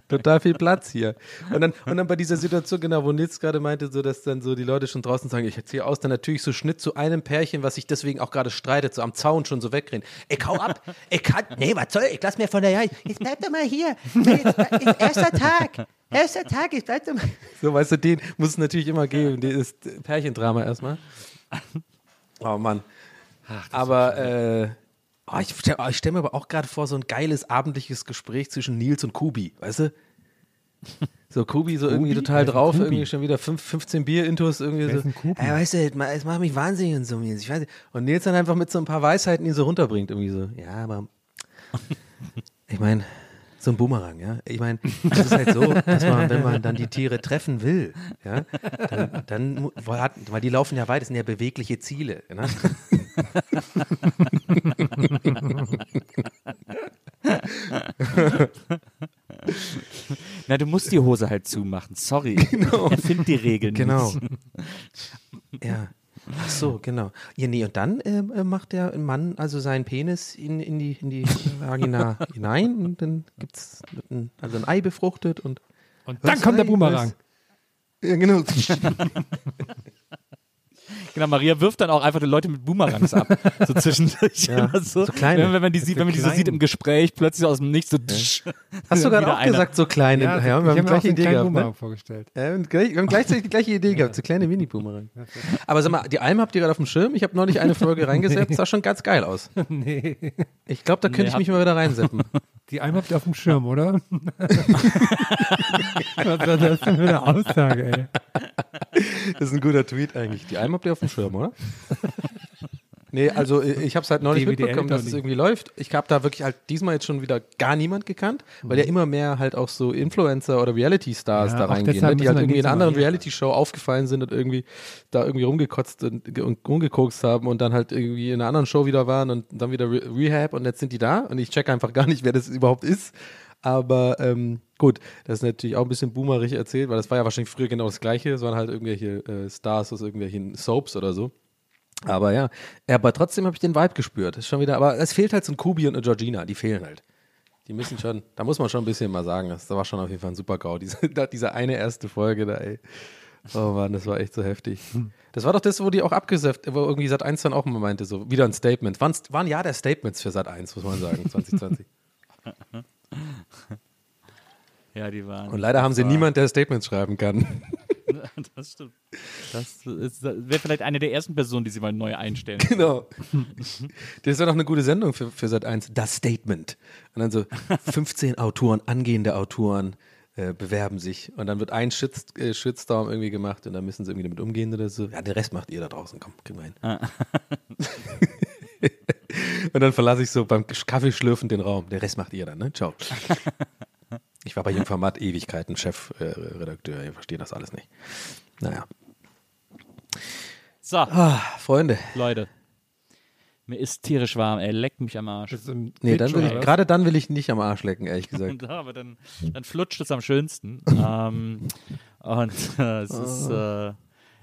Speaker 2: total viel Platz hier. Und dann, und dann bei dieser Situation, genau, wo Nils gerade meinte, so dass dann so die Leute schon draußen sagen, ich erzähle aus, dann natürlich so Schnitt zu einem Pärchen, was sich deswegen auch gerade streitet, so am Zaun schon so wegrennen. Ich hau ab, ich kann, nee, was soll, ich lass mir von der, ja, jetzt bleib doch mal hier. Nee, jetzt, erster Tag, erster Tag, jetzt bleib doch mal. So, weißt du, den muss es natürlich immer geben, dieses Pärchendrama erstmal. Oh Mann. aber äh, oh, ich stelle ich stell mir aber auch gerade vor, so ein geiles abendliches Gespräch zwischen Nils und Kubi, weißt du? So Kubi so irgendwie
Speaker 3: Kubi?
Speaker 2: total
Speaker 3: Wer ist denn
Speaker 2: drauf,
Speaker 3: Kubi?
Speaker 2: irgendwie schon wieder fünf, 15 Bier intus irgendwie
Speaker 3: Wer
Speaker 2: so.
Speaker 3: ist Kubi?
Speaker 2: Ey, weißt du, es ma- es macht mich wahnsinnig und so. Nils, Ich weiß nicht. Und Nils dann einfach mit so ein paar Weisheiten ihn so runterbringt, irgendwie so. Ja, aber ich meine, so ein Boomerang, ja. Ich meine, es ist halt so, dass man, wenn man dann die Tiere treffen will, ja, dann, dann weil die laufen ja weit, das sind ja bewegliche Ziele. Ne?
Speaker 4: Na, du musst die Hose halt zumachen. Sorry. Genau. Erfind die Regeln
Speaker 2: Genau.
Speaker 4: nicht.
Speaker 2: Ja. Ach so, genau. Ja, nee, und dann äh, äh, macht der Mann also seinen Penis in, in, die, in die Vagina hinein und dann gibt es ein, also ein Ei befruchtet und.
Speaker 3: Und dann kommt der Boomerang.
Speaker 2: Ja, genau.
Speaker 4: Genau, Maria wirft dann auch einfach die Leute mit Boomerangs ab. So zwischendurch.
Speaker 2: Ja,
Speaker 4: immer so,
Speaker 2: so kleine.
Speaker 4: Wenn, wenn man die sieht, wenn man die so
Speaker 3: klein.
Speaker 4: sieht im Gespräch, plötzlich aus dem Nichts so.
Speaker 2: Hast du gerade auch
Speaker 4: einer.
Speaker 2: gesagt, so kleine?
Speaker 3: Ja,
Speaker 2: Ja,
Speaker 3: ich
Speaker 2: wir haben
Speaker 3: habe
Speaker 2: die
Speaker 3: mir auch
Speaker 2: gleiche Idee gehabt.
Speaker 3: Boomerang
Speaker 2: Ne?
Speaker 3: vorgestellt.
Speaker 2: Ja, wir haben gleich- wir haben gleichzeitig die gleiche Idee gehabt, so kleine Mini-Boomerang. Aber sag mal, die Alm habt ihr gerade auf dem Schirm? Ich habe neulich eine Folge reingesetzt, sah schon ganz geil aus.
Speaker 3: nee.
Speaker 2: Ich glaube, da könnte
Speaker 4: Nee,
Speaker 2: ich mich mal wieder reinsetzen.
Speaker 3: Die Alm habt ihr auf dem Schirm, oder? Was war das denn für eine Aussage, ey?
Speaker 2: Das ist ein guter Tweet eigentlich. Die Alm habt ihr auf dem Schirm, oder? Nee, also äh, ich habe es halt neulich
Speaker 3: DWDL
Speaker 2: mitbekommen, dass es irgendwie läuft. Ich habe da wirklich halt diesmal jetzt schon wieder gar niemand gekannt, weil
Speaker 3: Mhm.
Speaker 2: ja immer mehr halt auch so Influencer oder Reality-Stars
Speaker 3: Ja,
Speaker 2: da reingehen, ne? die halt irgendwie in einer anderen. Reality-Show aufgefallen sind und irgendwie da irgendwie rumgekotzt und, und rumgekokst haben und dann halt irgendwie in einer anderen Show wieder waren und dann wieder Re Rehab und jetzt sind die da und ich check einfach gar nicht, wer das überhaupt ist. Aber ähm, gut, das ist natürlich auch ein bisschen boomerig erzählt, weil das war ja wahrscheinlich früher genau das Gleiche. Es waren halt irgendwelche äh, Stars aus irgendwelchen Soaps oder so. Aber ja, aber trotzdem habe ich den Vibe gespürt. Ist schon wieder, aber es fehlt halt so ein Kubi und eine Georgina, die fehlen halt. Die müssen schon, da muss man schon ein bisschen mal sagen, das war schon auf jeden Fall ein super GAU. Diese, diese eine erste Folge da, ey. Oh Mann, das war echt so heftig. Das war doch das, wo die auch abgesäft, wo irgendwie Sat 1 dann auch mal meinte, so wieder ein Statement. Waren, waren ja der Statements für Sat 1, muss man sagen, 2020.
Speaker 4: Ja, die waren.
Speaker 2: Und leider haben sie niemand, der Statements schreiben kann.
Speaker 4: Das stimmt. Das das wäre vielleicht eine der ersten Personen, die sie mal neu einstellen.
Speaker 2: Genau. Das ist ja noch eine gute Sendung für, für Sat 1. Das Statement. Und dann so 15 Autoren, angehende Autoren äh, bewerben sich. Und dann wird ein Shit, äh, Shitstorm irgendwie gemacht und dann müssen sie irgendwie damit umgehen oder so. Ja, den Rest macht ihr da draußen. Komm, kriegen wir hin. und dann verlasse ich so beim Kaffeeschlürfen den Raum. Den Rest macht ihr dann, ne? Ciao. Ich war bei Jungformat Ewigkeiten Chefredakteur. ihr versteht das alles nicht. Naja.
Speaker 4: So,
Speaker 2: Ah, Freunde.
Speaker 4: Leute. Mir ist tierisch warm, ey. Leckt mich am Arsch.
Speaker 3: Das ist im
Speaker 2: Nee, dann will ich, gerade dann will ich nicht am Arsch lecken, ehrlich gesagt.
Speaker 4: Ja, aber dann, dann flutscht es am schönsten. ähm, und äh, es ist, äh,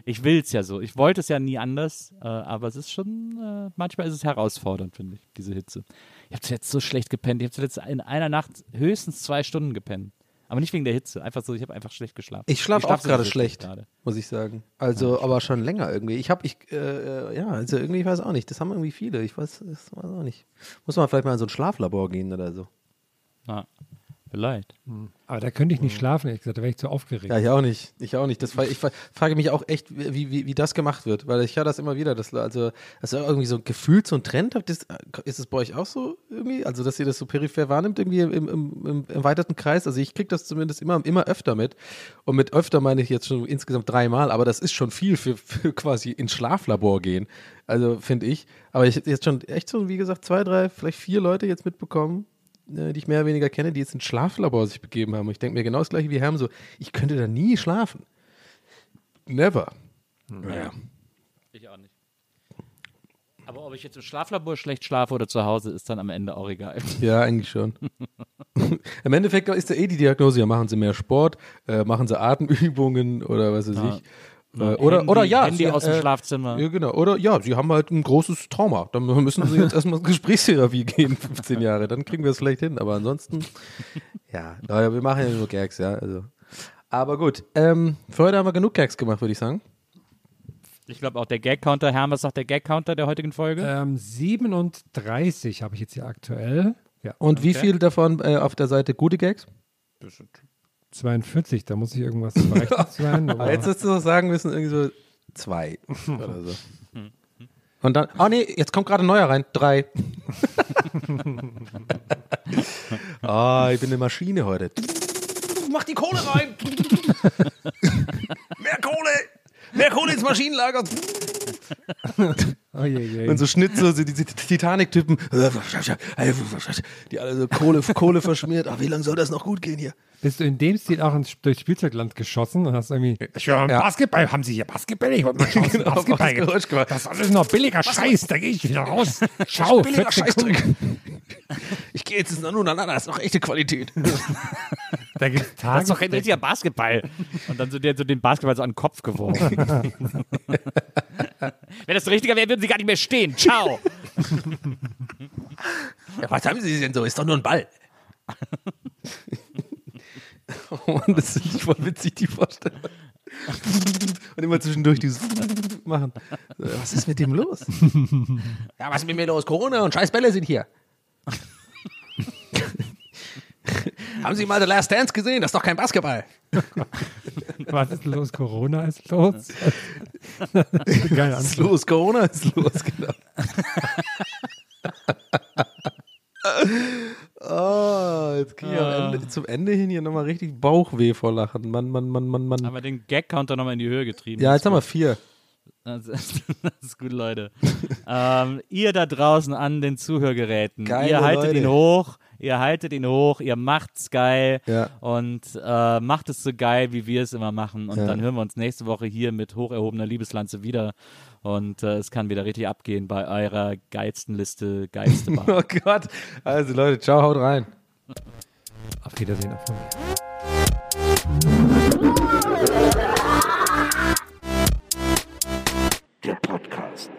Speaker 4: ich will es ja so. Ich wollte es ja nie anders, äh, aber es ist schon, äh, manchmal ist es herausfordernd, finde ich, diese Hitze. Ich habe jetzt so schlecht gepennt. Ich habe zuletzt in einer Nacht höchstens zwei Stunden gepennt. Aber nicht wegen der Hitze, einfach so, ich habe einfach schlecht geschlafen.
Speaker 2: Ich schlafe
Speaker 4: schlaf
Speaker 2: auch gerade schlecht,
Speaker 4: gerade.
Speaker 2: muss ich sagen. Also, aber schon länger irgendwie. Ich habe, ich, äh, äh, ja, also irgendwie, ich weiß auch nicht. Das haben irgendwie viele. Ich weiß, das weiß auch nicht. Muss man vielleicht mal in so ein Schlaflabor gehen oder so.
Speaker 4: Na, vielleicht.
Speaker 3: Aber da könnte ich nicht schlafen, ehrlich gesagt. Da wäre ich zu aufgeregt.
Speaker 2: Ja, ich auch nicht. Ich auch nicht. Das, ich fra- frage mich auch echt, wie, wie, wie das gemacht wird, weil ich höre das immer wieder. Dass, also, das ist irgendwie so gefühlt so ein Trend. Habt ist es bei euch auch so irgendwie? Also, dass ihr das so peripher wahrnimmt, irgendwie im, im, im, im erweiterten Kreis? Also, ich kriege das zumindest immer, immer öfter mit. Und mit öfter meine ich jetzt schon insgesamt dreimal, aber das ist schon viel für, für quasi ins Schlaflabor gehen. Also, finde ich. Aber ich habe jetzt schon echt so, wie gesagt, zwei, drei, vielleicht vier Leute jetzt mitbekommen, die ich mehr oder weniger kenne, die jetzt ins Schlaflabor sich begeben haben. Und ich denke mir genau das gleiche wie Herm, so, ich könnte da nie schlafen. Never. Naja.
Speaker 4: Ich auch nicht. Aber ob ich jetzt im Schlaflabor schlecht schlafe oder zu Hause, ist dann am Ende auch egal.
Speaker 2: Ja, eigentlich schon. Im Endeffekt ist ja eh die Diagnose, ja, machen sie mehr Sport, äh, machen sie Atemübungen oder was weiß ich. Äh, oder,
Speaker 4: Handy,
Speaker 2: oder ja,
Speaker 4: Handy
Speaker 2: sie,
Speaker 4: aus dem
Speaker 2: äh,
Speaker 4: Schlafzimmer.
Speaker 2: Ja, genau. Oder ja, sie haben halt ein großes Trauma. Dann müssen sie jetzt erstmal Gesprächstherapie gehen, 15 Jahre. Dann kriegen wir es vielleicht hin. Aber ansonsten, ja, naja, wir machen ja nur Gags, ja. Also. Aber gut, ähm, für heute haben wir genug Gags gemacht, würde ich sagen.
Speaker 4: Ich glaube auch der Gag-Counter, Herr, was sagt der Gag-Counter der heutigen Folge?
Speaker 3: Ähm, 37 habe ich jetzt hier aktuell. Ja,
Speaker 2: Und wie
Speaker 4: Okay.
Speaker 2: viel davon äh, auf der Seite gute Gags?
Speaker 3: 42, da muss ich irgendwas sein.
Speaker 2: Aber
Speaker 3: Aber
Speaker 2: jetzt hättest du doch sagen müssen, irgendwie so zwei oder so. Und dann, oh nee, jetzt kommt gerade ein neuer rein. Drei. Ah, ich bin eine Maschine heute. Mach die Kohle rein. Mehr Kohle. Mehr Kohle ins Maschinenlager.
Speaker 3: Oh je, je.
Speaker 2: Und so Schnitt, so, diese Titanic-Typen, die alle so Kohle, Kohle verschmiert. Ach, wie lange soll das noch gut gehen hier?
Speaker 3: Bist du in dem Stil auch ins, durchs Spielzeugland geschossen und hast irgendwie. Ich höre
Speaker 2: Ja.
Speaker 3: Basketball, haben Sie hier Basketball? Ich wollte mal schauen,
Speaker 2: Genau,
Speaker 3: Basketball.
Speaker 2: was Geräusch gemacht.
Speaker 3: Das ist alles noch billiger Scheiß, da gehe ich wieder raus. Schau,
Speaker 2: Billiger
Speaker 3: 14 Sekunden.
Speaker 2: Scheißdreck. Ich gehe jetzt ins Nanunana, das ist noch echte Qualität.
Speaker 3: Da gibt es
Speaker 4: Das ist doch kein richtiger Basketball. Und dann so, der, so den Basketball so an den Kopf geworfen. Wenn das so richtiger wäre, würden sie gar nicht mehr stehen. Ciao.
Speaker 2: Ja, was haben Sie denn so? Ist doch nur ein Ball. oh Mann, das ist voll witzig, die Vorstellung. Und immer zwischendurch dieses machen. Was ist mit dem los? ja, was ist mit mir los? Corona und scheiß Bälle sind hier. Haben Sie mal The Last Dance gesehen? Das ist doch kein Basketball.
Speaker 3: Was ist los? Corona ist los. Geil,
Speaker 2: Was ist los? Corona ist los, genau. oh, jetzt kriege ich am Ende, zum Ende hin hier nochmal richtig Bauchweh vor Lachen. Mann, Mann, Mann, Mann, Mann.
Speaker 4: Haben wir den Gag-Counter nochmal in die Höhe getrieben.
Speaker 2: Ja, jetzt haben wir vier.
Speaker 4: Das ist, das ist gut, Leute. ähm, ihr da draußen an den Zuhörgeräten,
Speaker 2: Geile
Speaker 4: ihr haltet
Speaker 2: Leute.
Speaker 4: ihn hoch, ihr haltet ihn hoch, ihr macht's geil
Speaker 2: ja.
Speaker 4: und äh, macht es so geil, wie wir es immer machen. Und
Speaker 2: ja.
Speaker 4: dann hören wir uns nächste Woche hier mit hocherhobener Liebeslanze wieder. Und äh, es kann wieder richtig abgehen bei eurer geilsten Liste, geilste Bar.
Speaker 2: oh Gott. Also Leute, ciao, haut rein.
Speaker 3: Auf Wiedersehen. Auf Wiedersehen. Der Podcast.